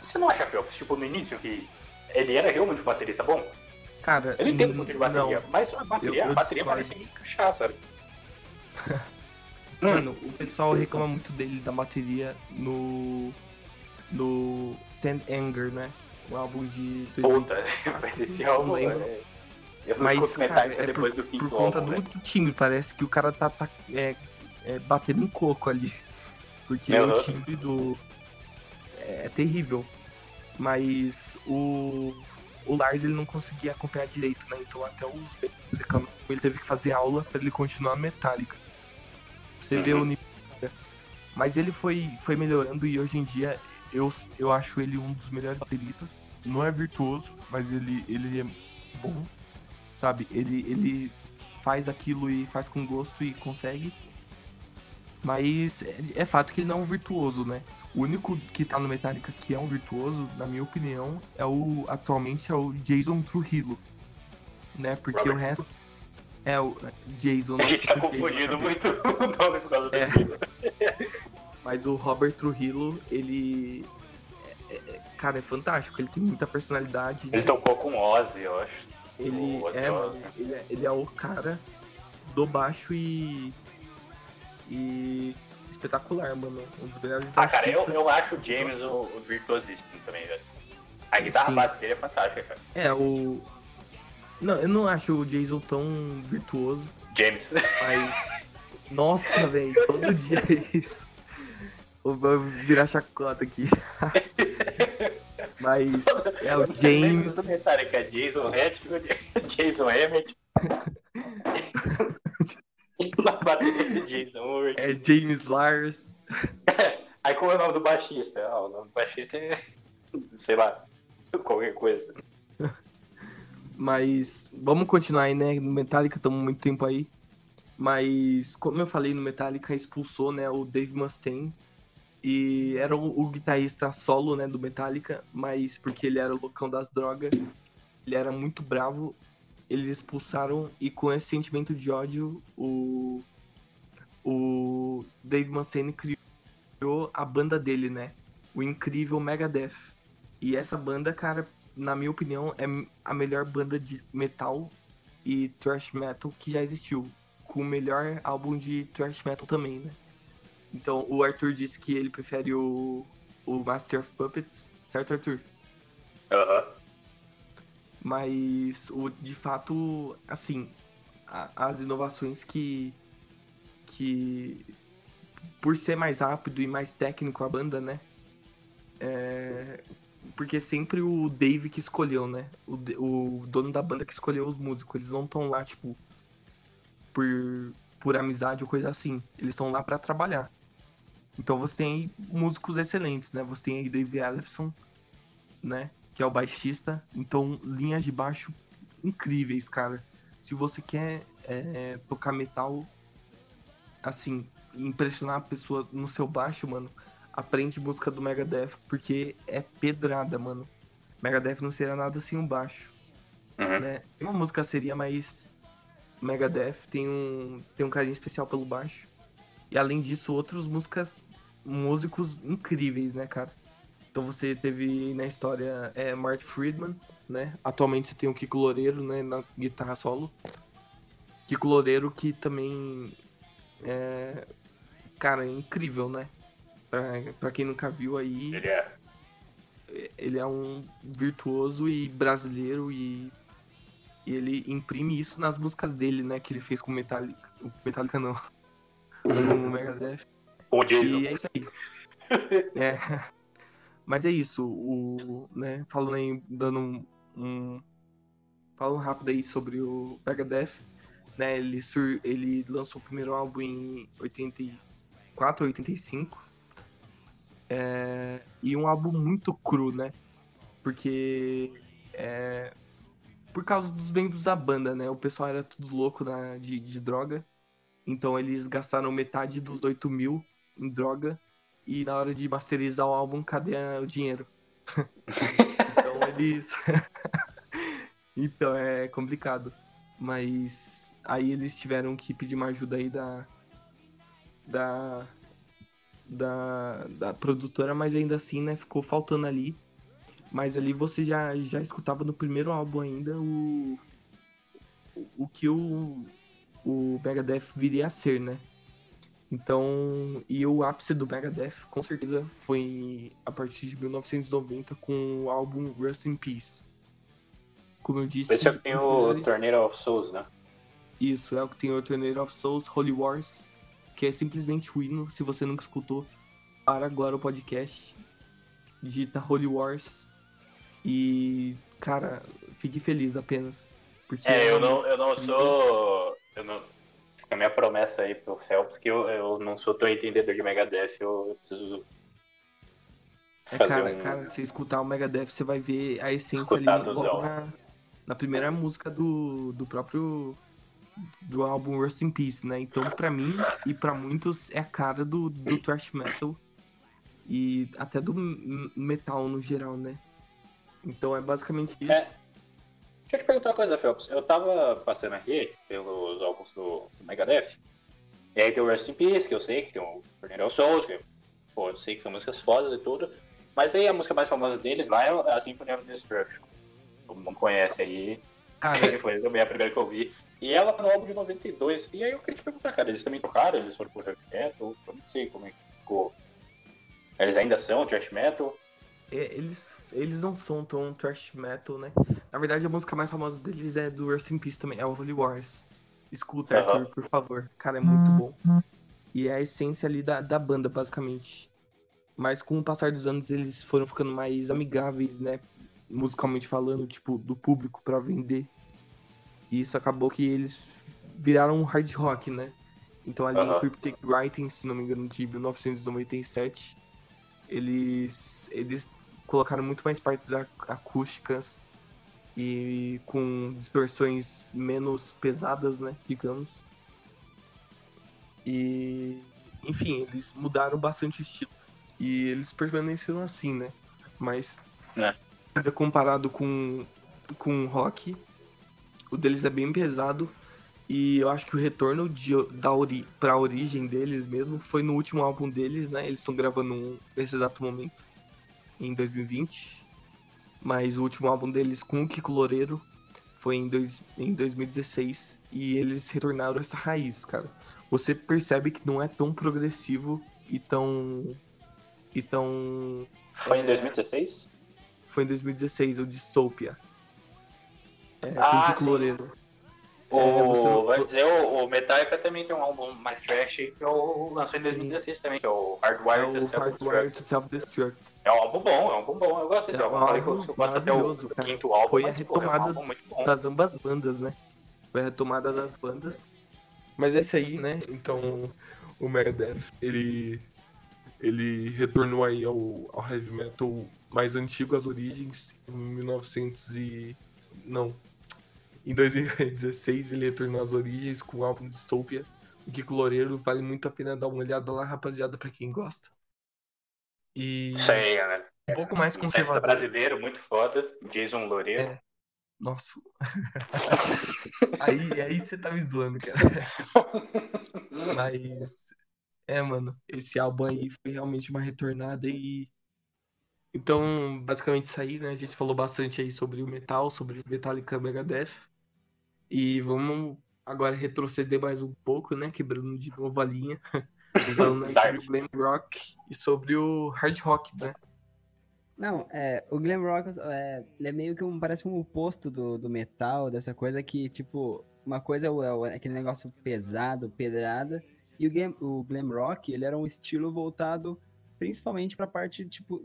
Você não acha, Phelps, tipo, no início, que ele era realmente um baterista bom? Cara, não entendo hum, muito de bateria, não. mas a bateria, Eu- eu a bateria discordo. parece encaixar, sabe? Hum. Mano, o pessoal reclama muito dele da bateria no. No Sand Anger, né? O álbum de. 2000. Puta, mas esse álbum. lembro. é- Eu não Mas, cara, é depois por, do quinto por conta álbum, do, né? do timbre, parece que o cara tá, tá, é, é, batendo em coco ali. Porque Meu o timbre do. É, terrível. Mas o. O Lars ele não conseguia acompanhar direito, né? Então até os que ele teve que fazer aula pra ele continuar metálica. Você Uhum. o nível. cara. Mas ele foi, foi melhorando e hoje em dia eu, eu acho ele um dos melhores bateristas. Não é virtuoso, mas ele, ele é bom sabe? Ele, ele faz aquilo e faz com gosto e consegue. Mas é, é fato que ele não é um virtuoso, né? O único que tá no Metallica que é um virtuoso, na minha opinião, é o atualmente é o Jason Trujillo, né? Porque Robert. o resto é o Jason. Gente tá confundindo muito o nome por causa do É. time. Mas o Robert Trujillo, ele é- é- cara, é fantástico, ele tem muita personalidade. Ele tocou com Ozzy, eu acho. Ele Ozzy é, mano, Osbourne. ele é, ele é o cara do baixo e. E. espetacular, mano. Um dos melhores Ah, cara, eu, eu acho o James o, o virtuosíssimo também, velho. A guitarra Sim. básica dele é fantástica, cara. É, o. Não, eu não acho o Jason tão virtuoso, James. mas. Nossa, velho, todo dia é isso. Vou virar chacota aqui. mas é o James. Do Metallica, Jason Hetfield, Jason Emmett. na bateria de Jason Howard. É James Lars. Aí qual é o nome do baixista? Ah, o nome do baixista é. sei lá. Qualquer coisa. Mas vamos continuar aí, né? No Metallica estamos muito tempo aí. Mas como eu falei, no Metallica expulsou, né, o Dave Mustaine. E era o, o guitarrista solo, né, do Metallica, mas porque ele era o loucão das drogas, ele era muito bravo. Eles expulsaram e com esse sentimento de ódio, o o Dave Mustaine criou a banda dele, né? O incrível Megadeth. E essa banda, cara, na minha opinião, é a melhor banda de metal e thrash metal que já existiu. Com o melhor álbum de thrash metal também, né? Então, o Arthur disse que ele prefere o, o Master of Puppets, certo, Arthur? Aham. Mas, o, de fato, assim, a- as inovações que, que, por ser mais rápido e mais técnico a banda, né? É, porque sempre o Dave que escolheu, né? O, o dono da banda que escolheu os músicos. Eles não estão lá, tipo, por, por amizade ou coisa assim. Eles estão lá pra trabalhar. Então você tem aí músicos excelentes, né? Você tem aí Dave Ellefson, né? Que é o baixista. Então, linhas de baixo incríveis, cara. Se você quer é, tocar metal, assim, impressionar a pessoa no seu baixo, mano, aprende música do Megadeth, porque é pedrada, mano. Megadeth não seria nada sem um baixo, Uhum. né? Uma música seria, mas Megadeth tem um, tem um carinho especial pelo baixo. E além disso, outras músicas, músicos incríveis, né, cara? Então você teve na história é, Marty Friedman, né? Atualmente você tem o Kiko Loureiro, né, na guitarra solo. Kiko Loureiro, que também é. Cara, é incrível, né? Pra, pra quem nunca viu aí, Ele é. ele é um virtuoso e brasileiro e, e ele imprime isso nas músicas dele, né? Que ele fez com Metallica. o Metallica não. Com o Megadeth. O Jason. E é isso aí. É. Mas é isso, o, né, falando aí, dando um, um falando rápido aí sobre o Megadeth, né, ele, sur, ele lançou o primeiro álbum em 84, 85, é, e um álbum muito cru, né, porque é, por causa dos membros da banda, né, o pessoal era tudo louco na, de, de droga, então eles gastaram metade dos 8 mil em droga, e na hora de masterizar o álbum, cadê o dinheiro? então eles. então é complicado. Mas aí eles tiveram que pedir uma ajuda aí da. Da. Da, da produtora, mas ainda assim, né, ficou faltando ali. Mas ali você já, já escutava no primeiro álbum ainda o. O, o que o. O Megadeth viria a ser, né? Então, e o ápice do Megadeth, com certeza, foi a partir de 1990 com o álbum Rust in Peace. Como eu disse. Esse é o que tem o Tornado of Souls, né? Isso, é o que tem o Tornado of Souls, Holy Wars, que é simplesmente o hino. Se você nunca escutou, para agora o podcast. Digita Holy Wars. E, cara, fique feliz apenas. Porque É, eu uma não, eu não sou. Eu não. Fica a minha promessa aí pro Phelps que eu, eu não sou tão entendedor de Megadeth, eu, eu preciso É, cara, um. cara, se escutar o Megadeth, você vai ver a essência ali logo na, na primeira música do, do próprio do álbum Rust in Peace, né? Então, pra mim e pra muitos, é a cara do, do thrash metal e até do metal no geral, né? Então é basicamente isso. É. Deixa eu te perguntar uma coisa, Phelps. Eu tava passando aqui pelos álbuns do, do Megadeth. E aí tem o Rest in Peace, que eu sei que tem o of Souls, que pô, eu sei que são músicas fodas e tudo. Mas aí a música mais famosa deles lá é a Symphony of Destruction. Todo mundo conhece aí. Cara, Foi também a primeira que eu vi. E ela tá no álbum de 92. E aí eu queria te perguntar, cara, eles também tocaram? Eles foram pro heavy metal? Eu não sei como é que ficou. Eles ainda são thrash metal? é, eles, eles não são tão thrash metal, né? Na verdade, a música mais famosa deles é do Rust in Peace também, é o Holy Wars. Escuta, Aham. Arthur, por favor. Cara, é muito bom. E é a essência ali da, da banda, basicamente. Mas com o passar dos anos, eles foram ficando mais amigáveis, né? Musicalmente falando, tipo, do público pra vender. E isso acabou que eles viraram um hard rock, né? Então ali Aham. em Cryptic Writing, se não me engano, de 1997, eles, eles colocaram muito mais partes ac- acústicas e com distorções menos pesadas, né? Digamos. E, enfim, eles mudaram bastante o estilo. E eles permaneceram assim, né? Mas, É. comparado com, com rock, o deles é bem pesado. E eu acho que o retorno de, da ori, pra origem deles mesmo foi no último álbum deles, né? Eles estão gravando um nesse exato momento, em 2020. Mas o último álbum deles com o Kiko Loureiro foi em, dois, em 2016. E eles retornaram essa raiz, cara. Você percebe que não é tão progressivo e tão. E tão. Foi em É. 2016? Foi em 2016, o Dystopia. É, Ah, sim. Loureiro. O, É, não- vai dizer, o, o Metallica também tem um álbum mais trash que eu lançou em 2016 também, que é o É Hardwired to o Self-Destruct. Hardware to Self-Destruct. É um álbum bom, é um álbum bom. Eu gosto desse É álbum. um falei que eu gosto até o quinto álbum, Foi a mas, pô, é um retomada das ambas bandas, né? Foi a retomada das bandas. Mas é isso aí, né? Então, o Megadeth, ele ele retornou aí ao, ao heavy metal mais antigo, às origens, em 1900 e... não. Em 2016 ele retornou às origens com o álbum Dystopia. O Kiko Loureiro vale muito a pena dar uma olhada lá, rapaziada, pra quem gosta. E Isso aí, né? um pouco mais conservador. brasileiro, muito foda. Jason Loureiro. É. Nossa. aí, aí você tá me zoando, cara. Mas. É, mano. Esse álbum aí foi realmente uma retornada e. Então, basicamente isso aí, né? A gente falou bastante aí sobre o metal, sobre o Metallica Megadeth. E vamos agora retroceder mais um pouco, né? Quebrando de novo a linha. Falando sobre o glam rock e sobre o hard rock, né? Não, é, o glam rock é, ele é meio que um, parece um oposto do, do metal, dessa coisa que, tipo, uma coisa é, é o- aquele negócio pesado, pedrada, e o, glam, o glam rock, ele era um estilo voltado principalmente pra parte, tipo,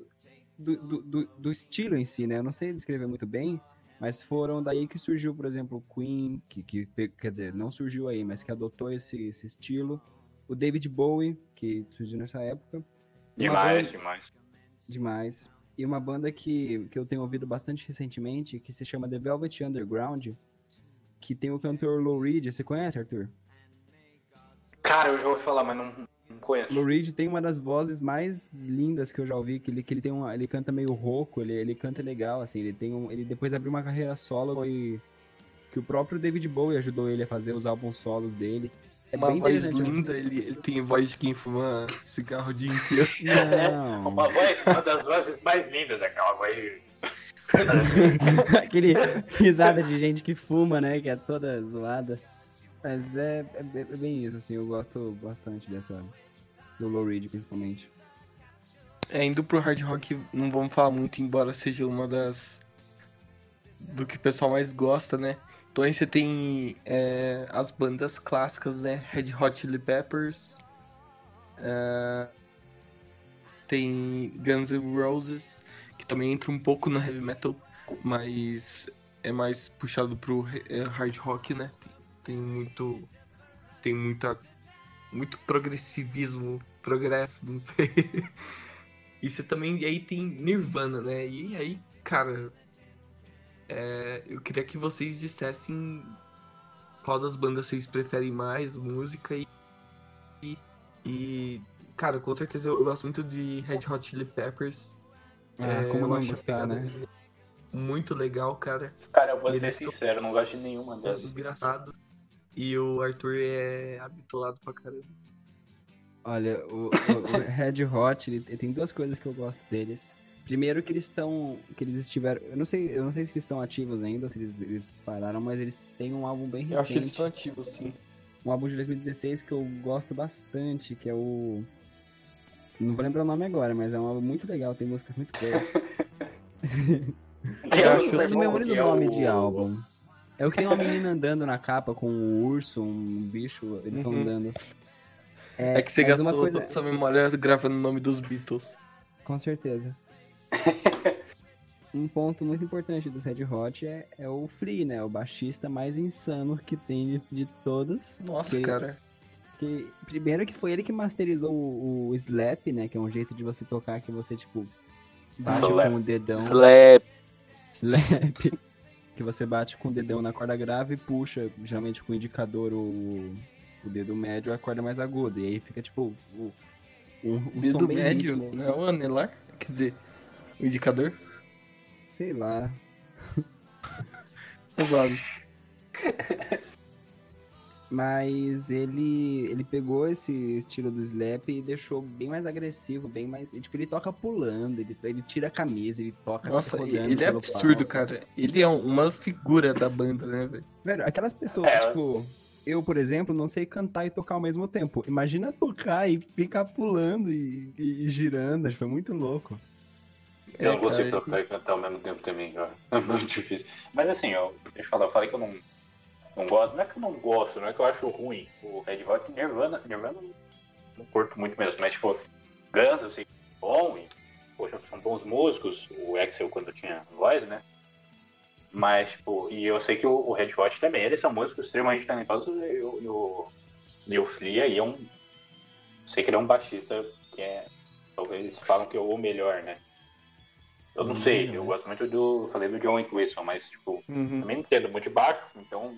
do, do, do- estilo em si, né? Eu não sei descrever muito bem, mas foram daí que surgiu, por exemplo, o Queen, que, que quer dizer, não surgiu aí, mas que adotou esse, esse estilo, o David Bowie, que surgiu nessa época. Demais, banda- demais. Demais. E uma banda que, que eu tenho ouvido bastante recentemente, que se chama The Velvet Underground, que tem o cantor Lou Reed. Você conhece, Arthur? Cara, eu já ouvi falar, mas não, não conheço. Lou Reed tem uma das vozes mais lindas que eu já ouvi, que ele, que ele tem uma, ele canta meio rouco, ele, ele canta legal, assim, ele tem um, ele depois abriu uma carreira solo e que o próprio David Bowie ajudou ele a fazer os álbuns solos dele. É Uma bem voz linda, ele, ele tem voz de quem fuma cigarro o dia inteiro. Não. Uma voz, uma das vozes mais lindas, aquela voz. de- Aquele risada de gente que fuma, né? Que é toda zoada. Mas é, é é bem isso, assim. Eu gosto bastante dessa. Do Low Reed, principalmente. É, indo pro hard rock, não vamos falar muito, embora seja uma das. do que o pessoal mais gosta, né? Então aí você tem é, as bandas clássicas, né? Red Hot Chili Peppers. é, tem Guns N' Roses, que também entra um pouco no heavy metal, mas é mais puxado pro é, hard rock, né? Tem, muito. Tem muita. Muito progressivismo, progresso, não sei. E você também. E aí tem Nirvana, né? E aí, cara. é, eu queria que vocês dissessem qual das bandas vocês preferem mais, música e. E. e, cara, com certeza eu, eu gosto muito de Red Hot Chili Peppers. Ah, É, como eu não acho a gostar, né? Muito legal, cara. Cara, eu vou ser Eles são- sincero, eu não gosto de nenhuma delas. Engraçado. E o Arthur é habitolado pra caramba. Olha, o, o- o Red Hot, ele, ele tem duas coisas que eu gosto deles. Primeiro que eles estão. que eles estiveram. Eu não sei, eu não sei se eles estão ativos ainda, ou se eles, eles pararam, mas eles têm um álbum bem recente. Eu acho que eles estão ativos, sim. um álbum de 2016 que eu gosto bastante, que é o. Não vou lembrar o nome agora, mas é um álbum muito legal, tem músicas muito boas. Eu acho que eu Você bom memoriza que o é nome de álbum. É o que tem uma menina andando na capa com um urso, um bicho, eles estão Uhum. andando. É, que você gastou uma coisa- toda sua memória gravando o nome dos Beatles. Com certeza. um ponto muito importante do Red Hot é, é o Flea, né? O baixista mais insano que tem de, de todos. Nossa, Que- cara. Que, primeiro que foi ele que masterizou o, o slap, né? Que é um jeito de você tocar que você, tipo, bate Slap. com o dedão. Slap. Slap. Que você bate com o dedão na corda grave e puxa, geralmente com o indicador o, o dedo médio a corda mais aguda. E aí fica, tipo, o, um, um Dedo médio, não é o anelar? Quer dizer, o indicador? Sei lá. Exato. Mas ele ele pegou esse estilo do slap e deixou bem mais agressivo, bem mais. Tipo, ele toca pulando, ele, ele tira a camisa, ele toca Nossa, rodando ele é absurdo, palco. cara. Ele é uma figura da banda, né, velho? Velho, aquelas pessoas, É. tipo, eu, por exemplo, não sei cantar e tocar ao mesmo tempo. Imagina tocar e ficar pulando e, e- e girando, acho que foi muito louco. Eu É, não consigo cara, tocar e cantar ao mesmo tempo também, cara. É muito difícil. Mas assim, eu, deixa eu falar, eu falei que eu não, não gosto. Não é que eu não gosto, não é que eu acho ruim. O Red Hot Nirvana, Nirvana não, curto muito mesmo. Mas, tipo, Guns eu sei que é bom e, poxa, são bons músicos. O Axel quando tinha voz, né? Mas, tipo, e eu sei que o, o Red Hot também, eles são músicos extremamente talentosos e, o- e o, Flea aí é um. Sei que ele é um baixista que é. Talvez falam que é o melhor, né? Eu não sei, eu gosto muito do. Falei do John Entwistle, mas, tipo, Uhum. também não entendo muito de baixo, então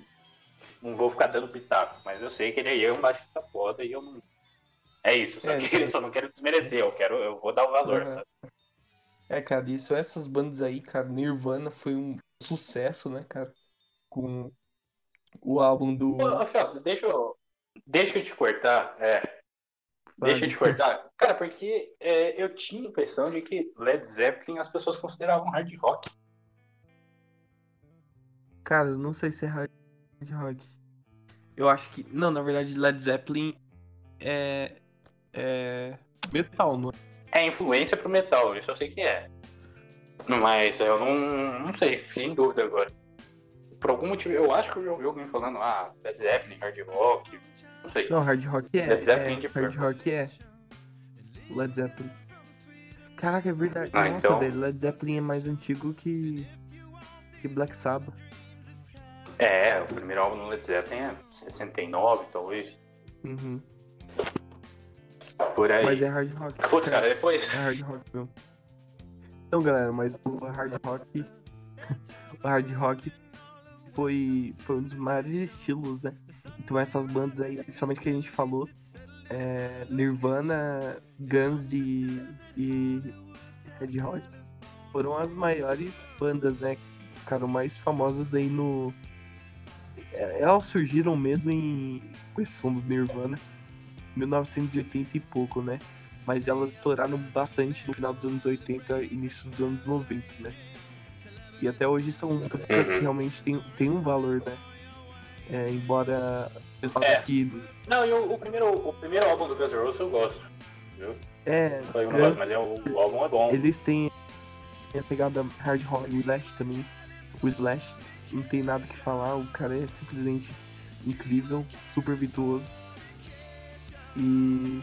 não vou ficar dando pitaco. Mas eu sei que ele é um baixista foda e eu não. É isso, só É, que eu só não quero desmerecer, eu quero, eu vou dar o valor, sabe? É, cara, isso, essas bandas aí, cara, Nirvana foi um sucesso, né, cara? Com o álbum do. Ô, Felps, deixa eu. Deixa eu te cortar. É. Deixa eu te Vale. cortar. Cara, porque é, eu tinha a impressão de que Led Zeppelin as pessoas consideravam hard rock. Cara, eu não sei se é hard rock. Eu acho que. Não, na verdade, Led Zeppelin é. É. Metal, não é? É influência pro metal, isso eu sei que é. Mas eu não, não sei, fiquei em dúvida agora. Por algum motivo, eu acho que eu já ouvi alguém falando, ah, Led Zeppelin, hard rock, não sei. Não, hard rock é. Led Zeppelin é, de hard rock é. Led Zeppelin. Caraca, é verdade. Ah, Nossa, então- Led Zeppelin é mais antigo que. que Black Sabbath. É, o primeiro álbum do Led Zeppelin é 69, talvez, Uhum. por aí. Mas é hard rock. Putz, cara, depois... É hard rock mesmo. Então, galera, mas o hard rock. o hard rock foi, foi um dos maiores estilos, né? Então essas bandas aí, principalmente que a gente falou, é, Nirvana, Guns e, e Red Hot, foram as maiores bandas, né? Que ficaram mais famosas aí no. É, Elas surgiram mesmo em questão do Nirvana, 1980 e pouco, né? Mas elas estouraram bastante no final dos anos 80 e início dos anos 90, né? E até hoje são músicas Uhum. que realmente tem, tem um valor, né? É, embora É. que Não, e o, o primeiro, o primeiro álbum do Guns N' Roses eu gosto. Viu? é, Eu não gosto, mas é, o, o álbum é bom. eles têm a pegada hard rock, o Slash também. O Slash não tem nada que falar, o cara é simplesmente incrível, super virtuoso. E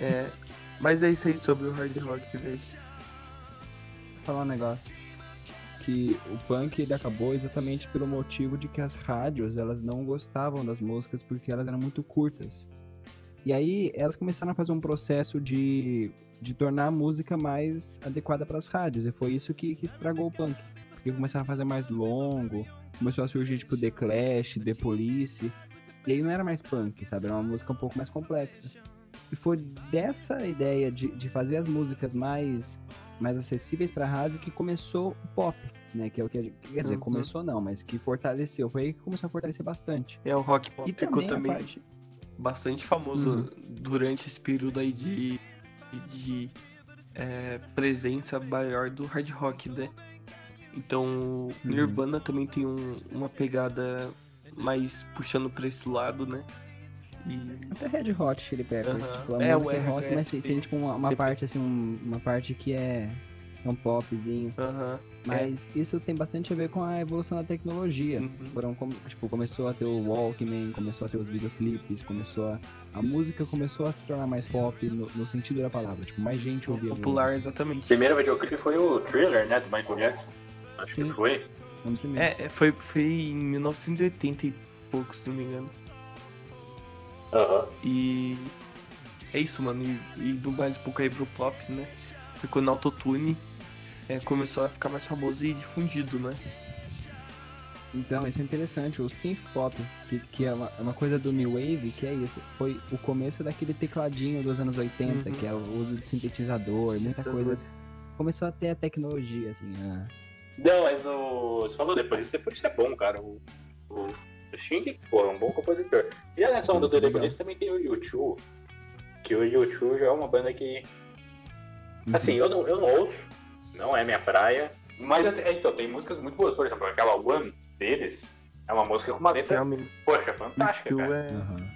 é, mas é isso aí sobre o hard rock, velho. Vou falar um negócio. Que o punk ele acabou exatamente pelo motivo de que as rádios elas não gostavam das músicas porque elas eram muito curtas. E aí elas começaram a fazer um processo de, de tornar a música mais adequada para as rádios. E foi isso que, que estragou o punk. Porque começaram a fazer mais longo, começou a surgir tipo The Clash, The Police. E aí não era mais punk, sabe? Era uma música um pouco mais complexa. E foi dessa ideia de, de fazer as músicas mais mais acessíveis para rádio que começou o pop, né? Que é o que a gente, quer dizer, Uhum. começou não, mas que fortaleceu. Foi aí que começou a fortalecer bastante. É, o rock pop E ficou também, também parte- bastante famoso Uhum. durante esse período aí de, de é, presença maior do hard rock, né? Então, Uhum. Nirvana também tem um- uma pegada mais puxando pra esse lado, né? E Até Red Hot Chili Peppers, Aham. tipo, a É, música o é rock, mas tem, tipo uma, uma parte assim, um- uma parte que é, é um popzinho. aham, Mas isso tem bastante a ver com a evolução da tecnologia. Uhum. Foram, como- tipo, começou a ter o Walkman, começou a ter os videoclipes, começou a. A música começou a se tornar mais pop no, no sentido da palavra. Tipo, mais gente ouvia. popular, O exatamente. primeiro videoclipe foi o Thriller, né, do Michael Jackson. Acho Sim. que foi. Um. É, é, foi, foi em 1980 e pouco, se não me engano. Aham. E é isso, mano. E, e do mais um pouco aí pro pop, né? Ficou no autotune, é, começou a ficar mais famoso e difundido, né? Então, isso é interessante. O synth pop, que, que é uma, é uma coisa do New Wave, que é isso. Foi o começo daquele tecladinho dos anos 80, Uhum. que é o uso de sintetizador, muita coisa. Começou a ter a tecnologia, assim. a- Não, mas o. Você falou depois, depois isso é bom, cara. O, o, o Sting, pô, é um bom compositor. E a nessa onda do depois também tem o YouTube. Que o YouTube já é uma banda que. Assim, eu não, eu não ouço, não é minha praia. Mas até- então, tem músicas muito boas. Por exemplo, aquela One deles é uma música com uma letra, Realmente, poxa, fantástica, cara. é. Aham.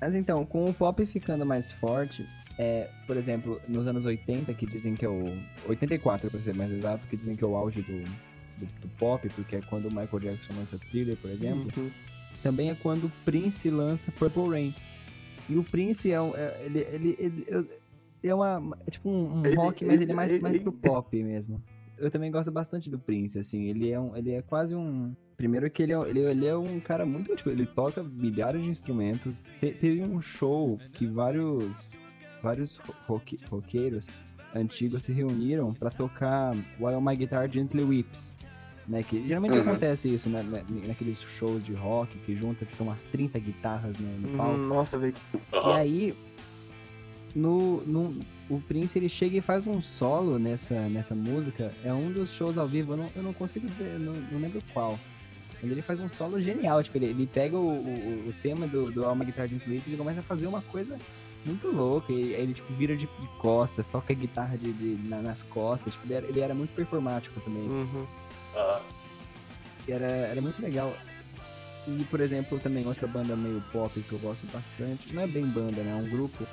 Mas então, com o pop ficando mais forte, é, por exemplo, nos anos 80, que dizem que é o. 84, pra ser mais exato, que dizem que é o auge do, do, do pop, porque é quando o Michael Jackson lança Thriller, por exemplo. Uhum. também é quando o Prince lança Purple Rain. E o Prince é, um, é- ele, ele, ele, é uma é tipo um, um rock, mas ele é mais, mais pro pop mesmo. Eu também gosto bastante do Prince, assim, ele é um, ele é quase um primeiro que ele é, ele, ele é um cara muito tipo, ele toca milhares de instrumentos. Te- teve um show que vários vários ro- roque, roqueiros antigos se reuniram para tocar While My Guitar Gently Weeps. Né, que geralmente Uhum. acontece isso, né, na- naqueles shows de rock que junta, ficam umas 30 guitarras no, no palco. Hum, Nossa, velho. E aí, no, no, o Prince ele chega e faz um solo nessa, nessa música. É um dos shows ao vivo, eu não, eu não consigo dizer, não, não lembro qual. Mas ele faz um solo genial, tipo, ele, ele pega o, o, o tema do, do Alma Guitar de Influence e começa a fazer uma coisa muito louca. E aí ele tipo, vira de, de costas, toca guitarra de, de- na- nas costas. Tipo, ele, era, ele era muito performático também. Uhum. Aham. E era, era muito legal. E, por exemplo, também outra banda meio pop que eu gosto bastante, não é bem banda, né? É um grupo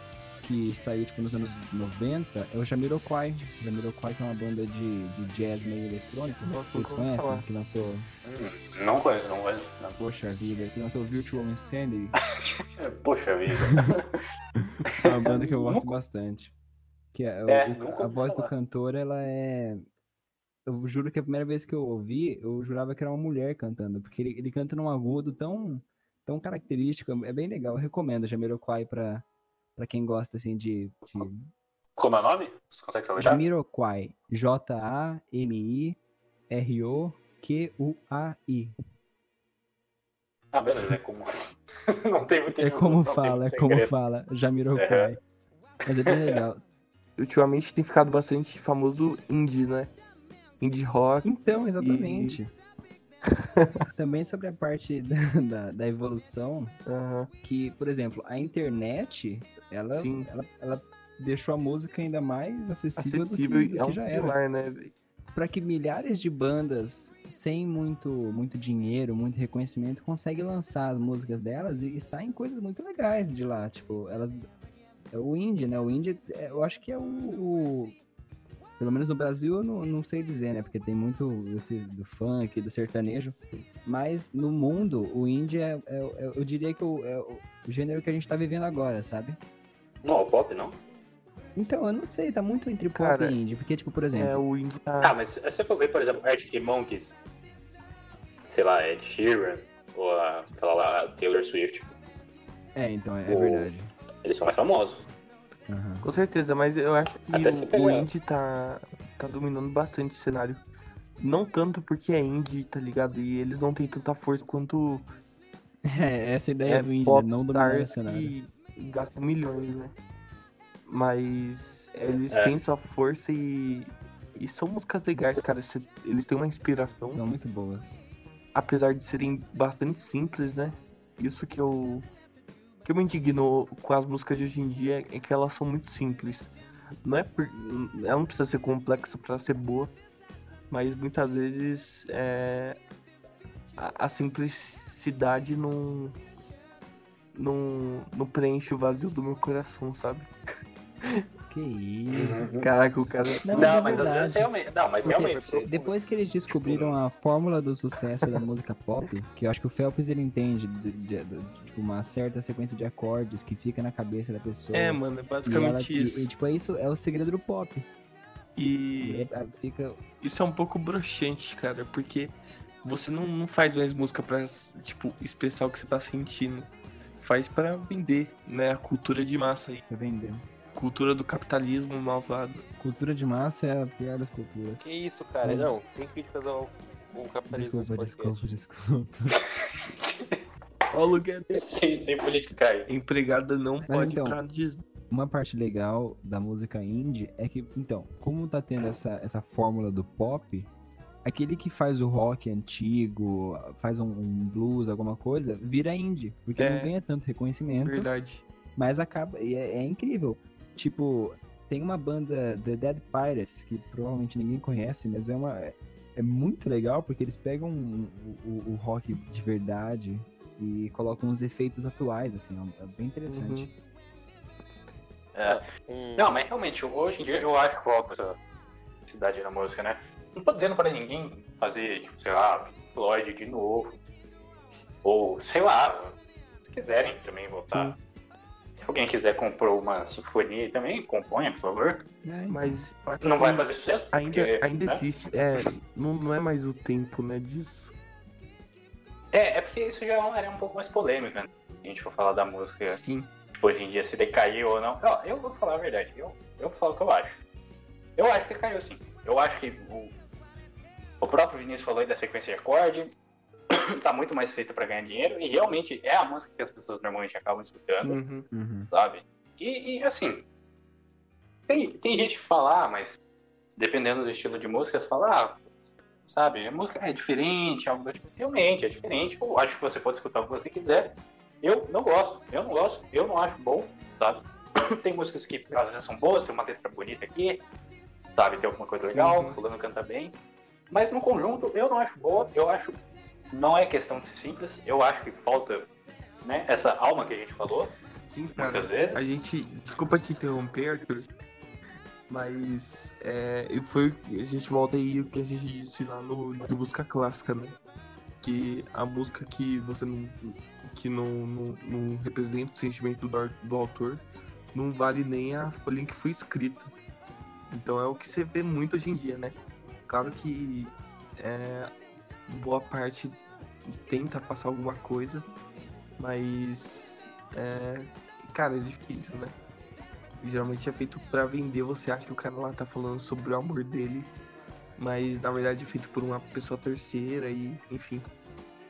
que saiu tipo, nos anos 90, é o Jamiroquai. Jamiroquai que é uma banda de, de jazz meio eletrônico. Nossa, Vocês conhecem? falar. Que lançou, Hum, Não conheço, não conheço. não. poxa vida, que lançou Virtual Insanity. É, Poxa vida. É uma banda que eu gosto Nunca- bastante. Que é, É, o- a voz do falar. cantor, ela é. Eu juro que a primeira vez que eu ouvi, eu jurava que era uma mulher cantando, porque ele, ele canta num agudo tão, tão característico, é bem legal. Eu recomendo Jamiroquai pra, pra quem gosta assim de, de... Como é o nome? Você consegue soletrar? Jamiroquai. J-A-M-I-R-O-Q-U-A-I. Ah, beleza, é como. não tem muito É como fala, é como segredo. fala, Jamiroquai. Mas é bem legal. Ultimamente tem ficado bastante famoso indie, né? Indie rock. Então, exatamente. Também sobre a parte da, da, da evolução, Aham. que, por exemplo, a internet, ela, Sim. ela, ela deixou a música ainda mais acessível, Acessível do que, do é que um já era. pilar, né? velho? Para que milhares de bandas sem muito, muito dinheiro, muito reconhecimento, conseguem lançar as músicas delas e, e saem coisas muito legais de lá. Tipo, elas. É o indie, né? O indie, é, eu acho que é o. o- pelo menos no Brasil eu não, não sei dizer, né? Porque tem muito esse do funk, do sertanejo. Mas no mundo, o indie é, é- é- eu diria que o- é o gênero que a gente tá vivendo agora, sabe? Não, pop não. Então, eu não sei, tá muito entre pop Cara, e indie. Porque, tipo, por exemplo. É, o indie tá. Ah, mas se você for ver, por exemplo, Arctic Monkeys, sei lá, Ed Sheeran, ou a- aquela lá, Taylor Swift, É, então, é, é o- verdade. eles são mais famosos. Aham. Com certeza, mas eu acho que o, o indie tá, tá dominando bastante o cenário. Não tanto porque é indie, tá ligado? E eles não têm tanta força quanto É, essa ideia é do indie, né? pop não dominar o cenário. que gastam milhões, né? Mas eles É. têm sua força e, e são músicas legais, cara. Eles têm uma inspiração, São muito boas. apesar de serem bastante simples, né? Isso que eu que me indigno com as músicas de hoje em dia é que elas são muito simples. Não é por, ela não precisa ser complexa pra ser boa, mas muitas vezes é, a, a simplicidade não, não não preenche o vazio do meu coração, sabe? Que isso. Caraca, o cara Não, Não, mas mas é às vezes verdade. realmente. Não, mas Porque realmente. depois que eles descobriram a fórmula do sucesso da música pop, que eu acho que o Phelps ele entende de, de- de- tipo, uma certa sequência de acordes que fica na cabeça da pessoa. É, mano, é E ela- basicamente e- isso. E, tipo, é isso, é o segredo do pop. E É- fica. isso é um pouco broxante, cara, porque você não, não faz mais música pra, tipo, expressar o que você tá sentindo. Faz pra vender, né? A cultura de massa aí. Pra vender. Cultura do capitalismo malvado. Cultura de massa é a pior das culturas. Que isso, cara? Mas- Não, sem críticas ao, ao capitalismo Desculpa, desculpa, desculpa. Ó, o lugar desse. Sem, sem política. Empregada não pode então, pra Disney. Uma parte legal da música indie é que, então, como tá tendo essa, essa fórmula do pop, aquele que faz o rock antigo, faz um, um blues, alguma coisa, vira indie. Porque É. não ganha tanto reconhecimento, Verdade. mas acaba. E é, é incrível. Tipo, tem uma banda, The Dead Pirates, que provavelmente ninguém conhece, mas é uma. É, é muito legal porque eles pegam o, o- o rock de verdade e colocam uns efeitos atuais, assim, é bem interessante. Uhum. É. Um- Não, mas realmente, hoje em dia eu acho que falta essa cidade na música, né? Não tô dizendo pra ninguém fazer, tipo, sei lá, Floyd de novo. Ou, sei lá, se quiserem também voltar. Se alguém quiser comprar uma sinfonia também, componha, por favor. É, Mas eu acho Não vai fazer sucesso. Ainda, porque, ainda né? existe. É, não, não é mais o tempo, né, disso. É, é porque isso já é uma área um pouco mais polêmica, né? A gente for falar da música, Sim. tipo, hoje em dia, se decaiu ou não. Ó, eu vou falar a verdade, eu, eu falo o que eu acho. Eu acho que caiu sim. Eu acho que o, o próprio Vinícius falou aí da sequência de acorde, tá muito mais feita pra ganhar dinheiro, e realmente é a música que as pessoas normalmente acabam escutando, Uhum. Uhum. sabe? E, e, assim, tem, tem gente que fala, ah, mas dependendo do estilo de música, você fala, ah, sabe, a música é diferente, algo do tipo. Realmente, é diferente. Eu acho que você pode escutar o que você quiser. Eu não gosto, eu não gosto, eu não acho bom, sabe? tem músicas que às vezes são boas, tem uma letra bonita aqui, sabe? Tem alguma coisa legal, Uhum. fulano canta bem. Mas no conjunto eu não acho boa, eu acho não é questão de ser simples. Eu acho que falta né, essa alma que a gente falou. Sim, cara. Muitas vezes. A gente. Desculpa te interromper, Arthur. Mas é, foi. A gente volta aí o que a gente disse lá no, no música clássica, né? Que a música que você não. que não, não, não representa o sentimento do, do autor não vale nem a folha em que foi escrita. Então é o que você vê muito hoje em dia, né? Claro que é, boa parte tenta passar alguma coisa, mas é, cara, é difícil, né? Geralmente é feito pra vender, você acha que o cara lá tá falando sobre o amor dele, mas na verdade é feito por uma pessoa terceira e, enfim,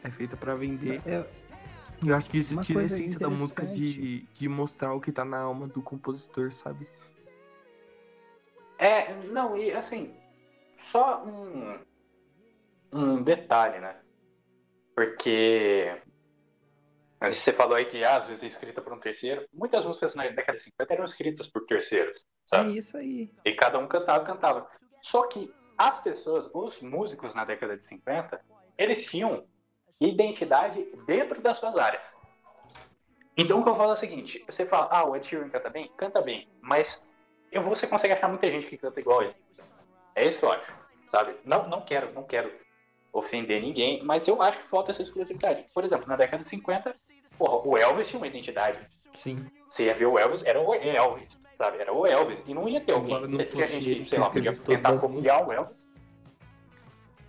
é feita pra vender. Eu, Eu acho que isso Uma tira a essência da música de, de mostrar o que tá na alma do compositor, sabe? É, não, e assim, só um, um detalhe, né? Porque você falou aí que ah, às vezes é escrita por um terceiro. Muitas músicas na década de 50 eram escritas por terceiros, é sabe? isso aí. E cada um cantava, cantava. Só que as pessoas, os músicos na década de 50, eles tinham identidade dentro das suas áreas. Então o que eu falo é o seguinte, você fala, ah, o Ed Sheeran canta bem? Canta bem, mas eu, você consegue achar muita gente que canta igual ele. É isso que eu acho, sabe? Não, não quero, não quero ofender ninguém, mas eu acho que falta essa exclusividade. Por exemplo, na década de 50, porra, o Elvis tinha uma identidade. Sim. Você ia ver o Elvis, era o Elvis, sabe? Era o Elvis. E não ia ter alguém não que a gente, sei lá, podia tentar copiar o Elvis.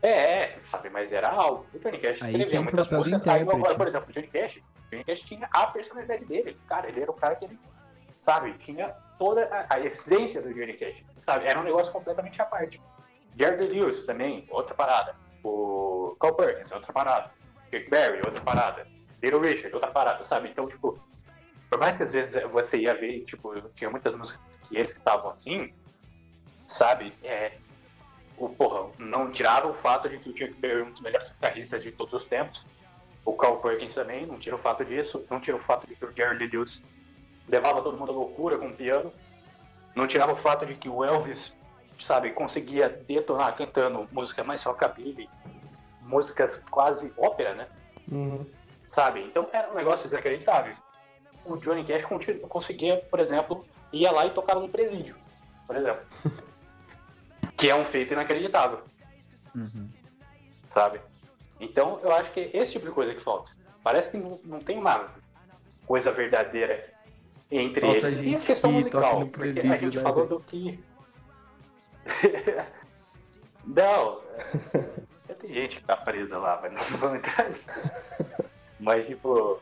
É, sabe? Mas era algo. O Johnny Cash Aí escrevia muitas músicas. Aí, agora, por exemplo, o Johnny Cash, o Johnny Cash tinha a personalidade dele. Cara, ele era o cara que ele, sabe? Tinha toda a, a essência do Johnny Cash, sabe? Era um negócio completamente à parte. Jerry Lewis também, outra parada. O Carl Perkins, outra parada. Rick Barry, outra parada. Little Richard, outra parada, sabe? Então, tipo, por mais que às vezes você ia ver, tipo, tinha muitas músicas que eles que estavam assim, sabe? É, o, porra, não tirava o fato de que o Chuck Berry é um dos melhores guitarristas de todos os tempos. O Carl Perkins também, não tira o fato disso. Não tira o fato de que o Jerry Lee Lewis levava todo mundo à loucura com o piano. Não tirava o fato de que o Elvis, sabe, conseguia detonar cantando música mais rockabilly, músicas quase ópera, né? Sabe? Então eram negócios inacreditáveis. O Johnny Cash conseguia, por exemplo, ia lá e tocava no presídio, por exemplo. que é um feito inacreditável, sabe? Então eu acho que é esse tipo de coisa que falta. Parece que não, não tem uma coisa verdadeira entre Falta eles. E a questão musical, porque a gente né, falou do que. não, é, tem gente que tá presa lá, mas não vamos entrar nisso. Mas, tipo.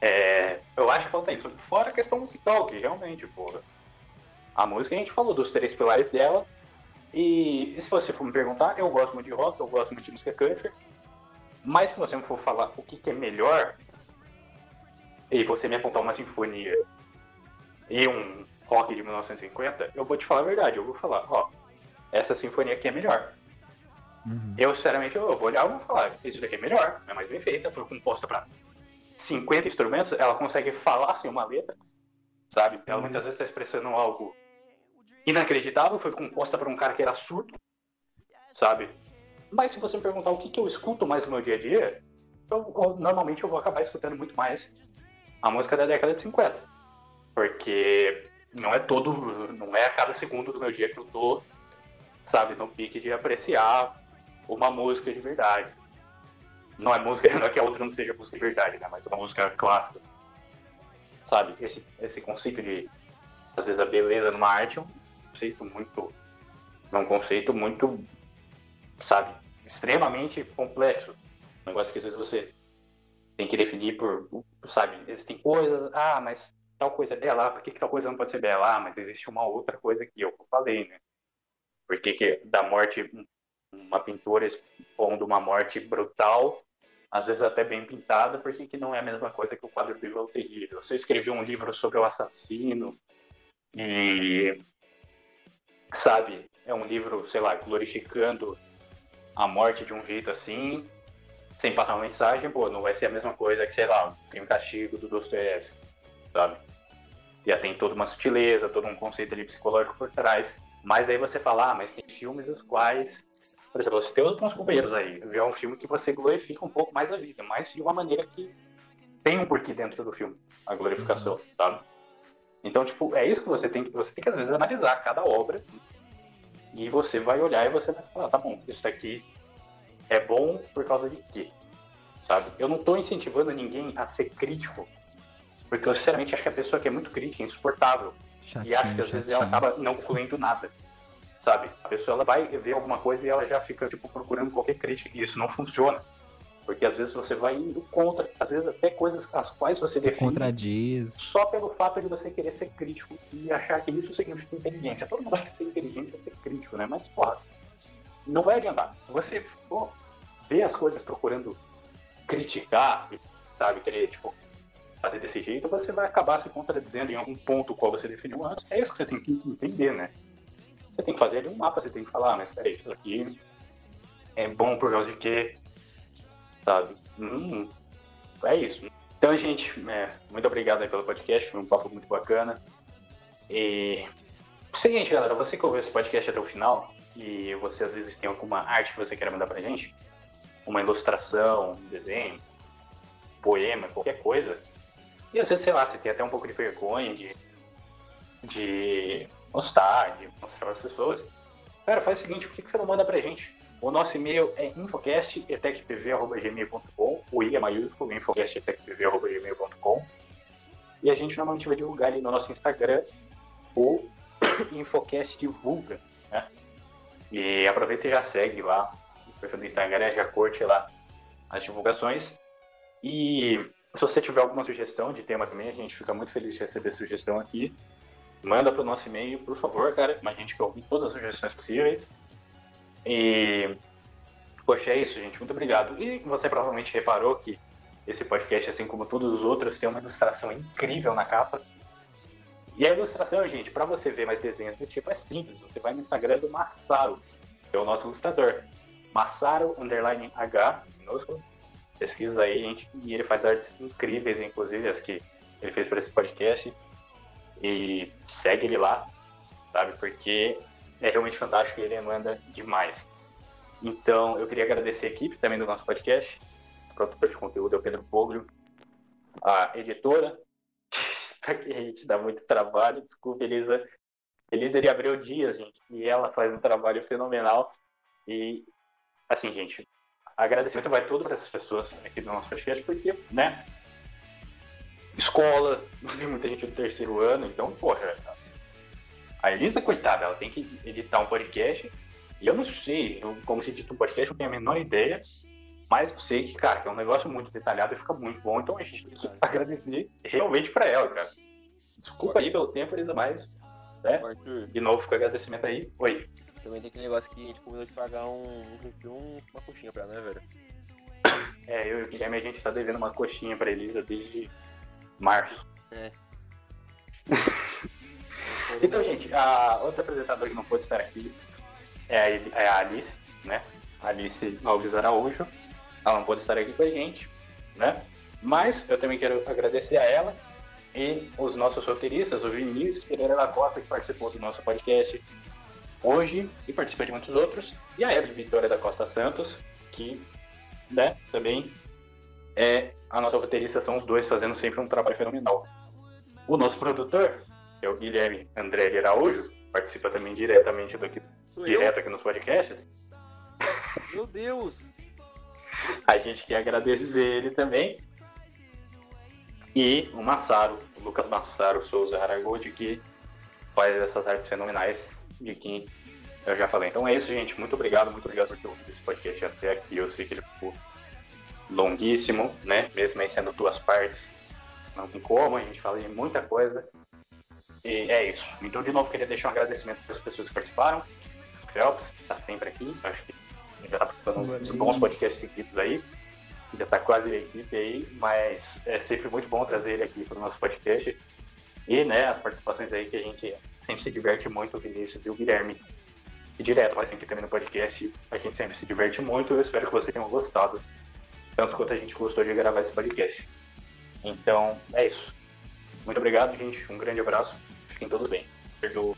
É, eu acho que falta isso. Fora a questão musical, que realmente, pô. A música a gente falou dos três pilares dela. E, se você for me perguntar, eu gosto muito de rock, eu gosto muito de música country. Mas se você me for falar o que, que é melhor, e você me apontar uma sinfonia e um rock de 1950, eu vou te falar a verdade. Eu vou falar, ó, essa sinfonia aqui é melhor. Eu, sinceramente, eu vou olhar e vou falar, isso daqui é melhor, é mais bem feita, foi composta para 50 instrumentos, ela consegue falar sem uma letra, sabe? Ela muitas vezes está expressando algo inacreditável, foi composta por um cara que era surdo, sabe? Mas se você me perguntar o que, que eu escuto mais no meu dia a dia, eu, eu- normalmente eu vou acabar escutando muito mais a música da década de 50. Porque não é todo, não é a cada segundo do meu dia que eu tô, sabe, no pique de apreciar uma música de verdade. Não é música, não é que a outra não seja música de verdade, né? Mas é uma música clássica. Sabe? Esse, esse conceito de, às vezes, a beleza numa arte é um conceito muito. É um conceito muito, sabe, extremamente complexo. Um negócio que às vezes você tem que definir por, sabe, existem coisas, ah, mas tal coisa é bela, ah, por que, que tal coisa não pode ser bela? Ah, mas existe uma outra coisa aqui, eu falei, né? Por que, que da morte, uma pintura expondo uma morte brutal, às vezes até bem pintada, por que, que não é a mesma coisa que o quadro vivo terrível? Você escreveu um livro sobre o assassino e, sabe, é um livro, sei lá, glorificando a morte de um jeito assim, sem passar uma mensagem, pô, não vai ser a mesma coisa que, sei lá, o crime castigo do Dostoiévski, sabe? Já tem toda uma sutileza, todo um conceito ali psicológico por trás. Mas aí você fala, ah, mas tem filmes os quais por exemplo, você tem os bons companheiros aí, ver um filme que você glorifica um pouco mais a vida, mas de uma maneira que tem um porquê dentro do filme, a glorificação, Uhum. sabe? Então, tipo, é isso que você tem que, você tem que às vezes analisar cada obra e você vai olhar e você vai falar, tá bom, isso daqui é bom por causa de quê? Sabe? Eu não tô incentivando ninguém a ser crítico, porque eu sinceramente acho que a pessoa que é muito crítica é insuportável e acho que às vezes ela acaba não concluindo nada, sabe? A pessoa ela vai ver alguma coisa e ela já fica tipo procurando qualquer crítica e isso não funciona, porque às vezes você vai indo contra, às vezes até coisas as quais você defende Contradiz. só pelo fato de você querer ser crítico e achar que isso significa inteligência. Todo mundo acha que ser inteligente é ser crítico, né? Mas porra, não vai adiantar. Se você for ver as coisas procurando criticar, sabe, querer tipo fazer desse jeito, você vai acabar se contradizendo em algum ponto qual você definiu antes. É isso que você tem que entender, né? Você tem que fazer ali um mapa, você tem que falar, ah, mas peraí, isso aqui é bom por causa de quê? Sabe? Hum, é isso. Então, gente, é, muito obrigado pelo podcast, foi um papo muito bacana. E seguinte, galera, você que ouviu esse podcast até o final e você às vezes tem alguma arte que você queira mandar pra gente, uma ilustração, um desenho, poema, qualquer coisa, e às vezes, sei lá, você tem até um pouco de vergonha de, de postar, de mostrar para as pessoas, cara, faz o seguinte, por que que você não manda pra gente? O nosso e-mail é infocast.etecpv.gmail.com, o i é maiúsculo, infocast.etecpv.gmail.com, e a gente normalmente vai divulgar ali no nosso Instagram o Infocast Divulga, né? E aproveita e já segue lá o perfil do Instagram, já curte lá as divulgações. E se você tiver alguma sugestão de tema também, a gente fica muito feliz de receber sugestão aqui. Manda pro nosso e-mail, por favor, cara. A gente quer ouvir todas as sugestões possíveis. E, poxa, é isso, gente. Muito obrigado. E você provavelmente reparou que esse podcast, assim como todos os outros, tem uma ilustração incrível na capa. E a ilustração, gente, para você ver mais desenhos do tipo, é simples. Você vai no Instagram do Massaro, que é o nosso ilustrador. Massaro, underline H, minúsculo. Pesquisa aí, gente. E ele faz artes incríveis, inclusive as que ele fez para esse podcast. E segue ele lá, sabe? Porque é realmente fantástico e ele manda demais. Então, eu queria agradecer a equipe também do nosso podcast. O produtor de conteúdo é o Pedro Poglio. A editora, que a gente dá muito trabalho. Desculpa, Elisa. Elisa de Abreu Dias, gente. E ela faz um trabalho fenomenal. E, assim, gente, agradecimento vai todo para essas pessoas aqui do nosso podcast, porque, né? Escola, tem muita gente do terceiro ano, então, porra. A Elisa, coitada, ela tem que editar um podcast. E eu não sei eu, como se edita um podcast, eu não tenho a menor ideia. Mas eu sei que, cara, que é um negócio muito detalhado e fica muito bom. Então a gente precisa agradecer realmente pra ela, cara. Desculpa aí pelo tempo, Elisa, mas. Né? De novo, fica o agradecimento aí. Oi. Também tem aquele negócio que a gente combinou de pagar um, um, um- uma coxinha pra ela, né, velho? É, eu e o Guilherme, a gente tá devendo uma coxinha pra Elisa desde março. É. Então, gente, a outra apresentadora que não pôde estar aqui é a, é a Alice, né? Alice Alves Araújo. Ela não pôde estar aqui com a gente, né? Mas eu também quero agradecer a ela e os nossos roteiristas, o Vinícius Pereira da Costa, que participou do nosso podcast hoje e participa de muitos outros, e a Evelyn Vitória da Costa Santos, que né, também é a nossa roteirista, são os dois fazendo sempre um trabalho fenomenal. O nosso produtor, que é o Guilherme André de Araújo, participa também diretamente Sou eu? direto aqui nos podcasts. Meu Deus! A gente quer agradecer ele também. E o Massaro, o Lucas Massaro Souza Haragold, que faz essas artes fenomenais de que eu já falei. Então é isso, gente. Muito obrigado, muito obrigado por ter ouvido esse podcast até aqui. Eu sei que ele ficou longuíssimo, né? Mesmo aí sendo duas partes. Não tem como, a gente fala de muita coisa. E é isso. Então, de novo, queria deixar um agradecimento para as pessoas que participaram. O Phelps, que está sempre aqui. Acho que ele já está participando de uns bons podcasts seguidos aí. Já está quase a equipe aí, mas é sempre muito bom trazer ele aqui para o nosso podcast. E, né, as participações aí que a gente sempre se diverte muito, o Vinícius e o Guilherme. E direto, mas sempre também no podcast, a gente sempre se diverte muito. Eu espero que vocês tenham gostado, tanto quanto a gente gostou de gravar esse podcast. Então, é isso. Muito obrigado, gente. Um grande abraço. Fiquem todos bem. Perdoa.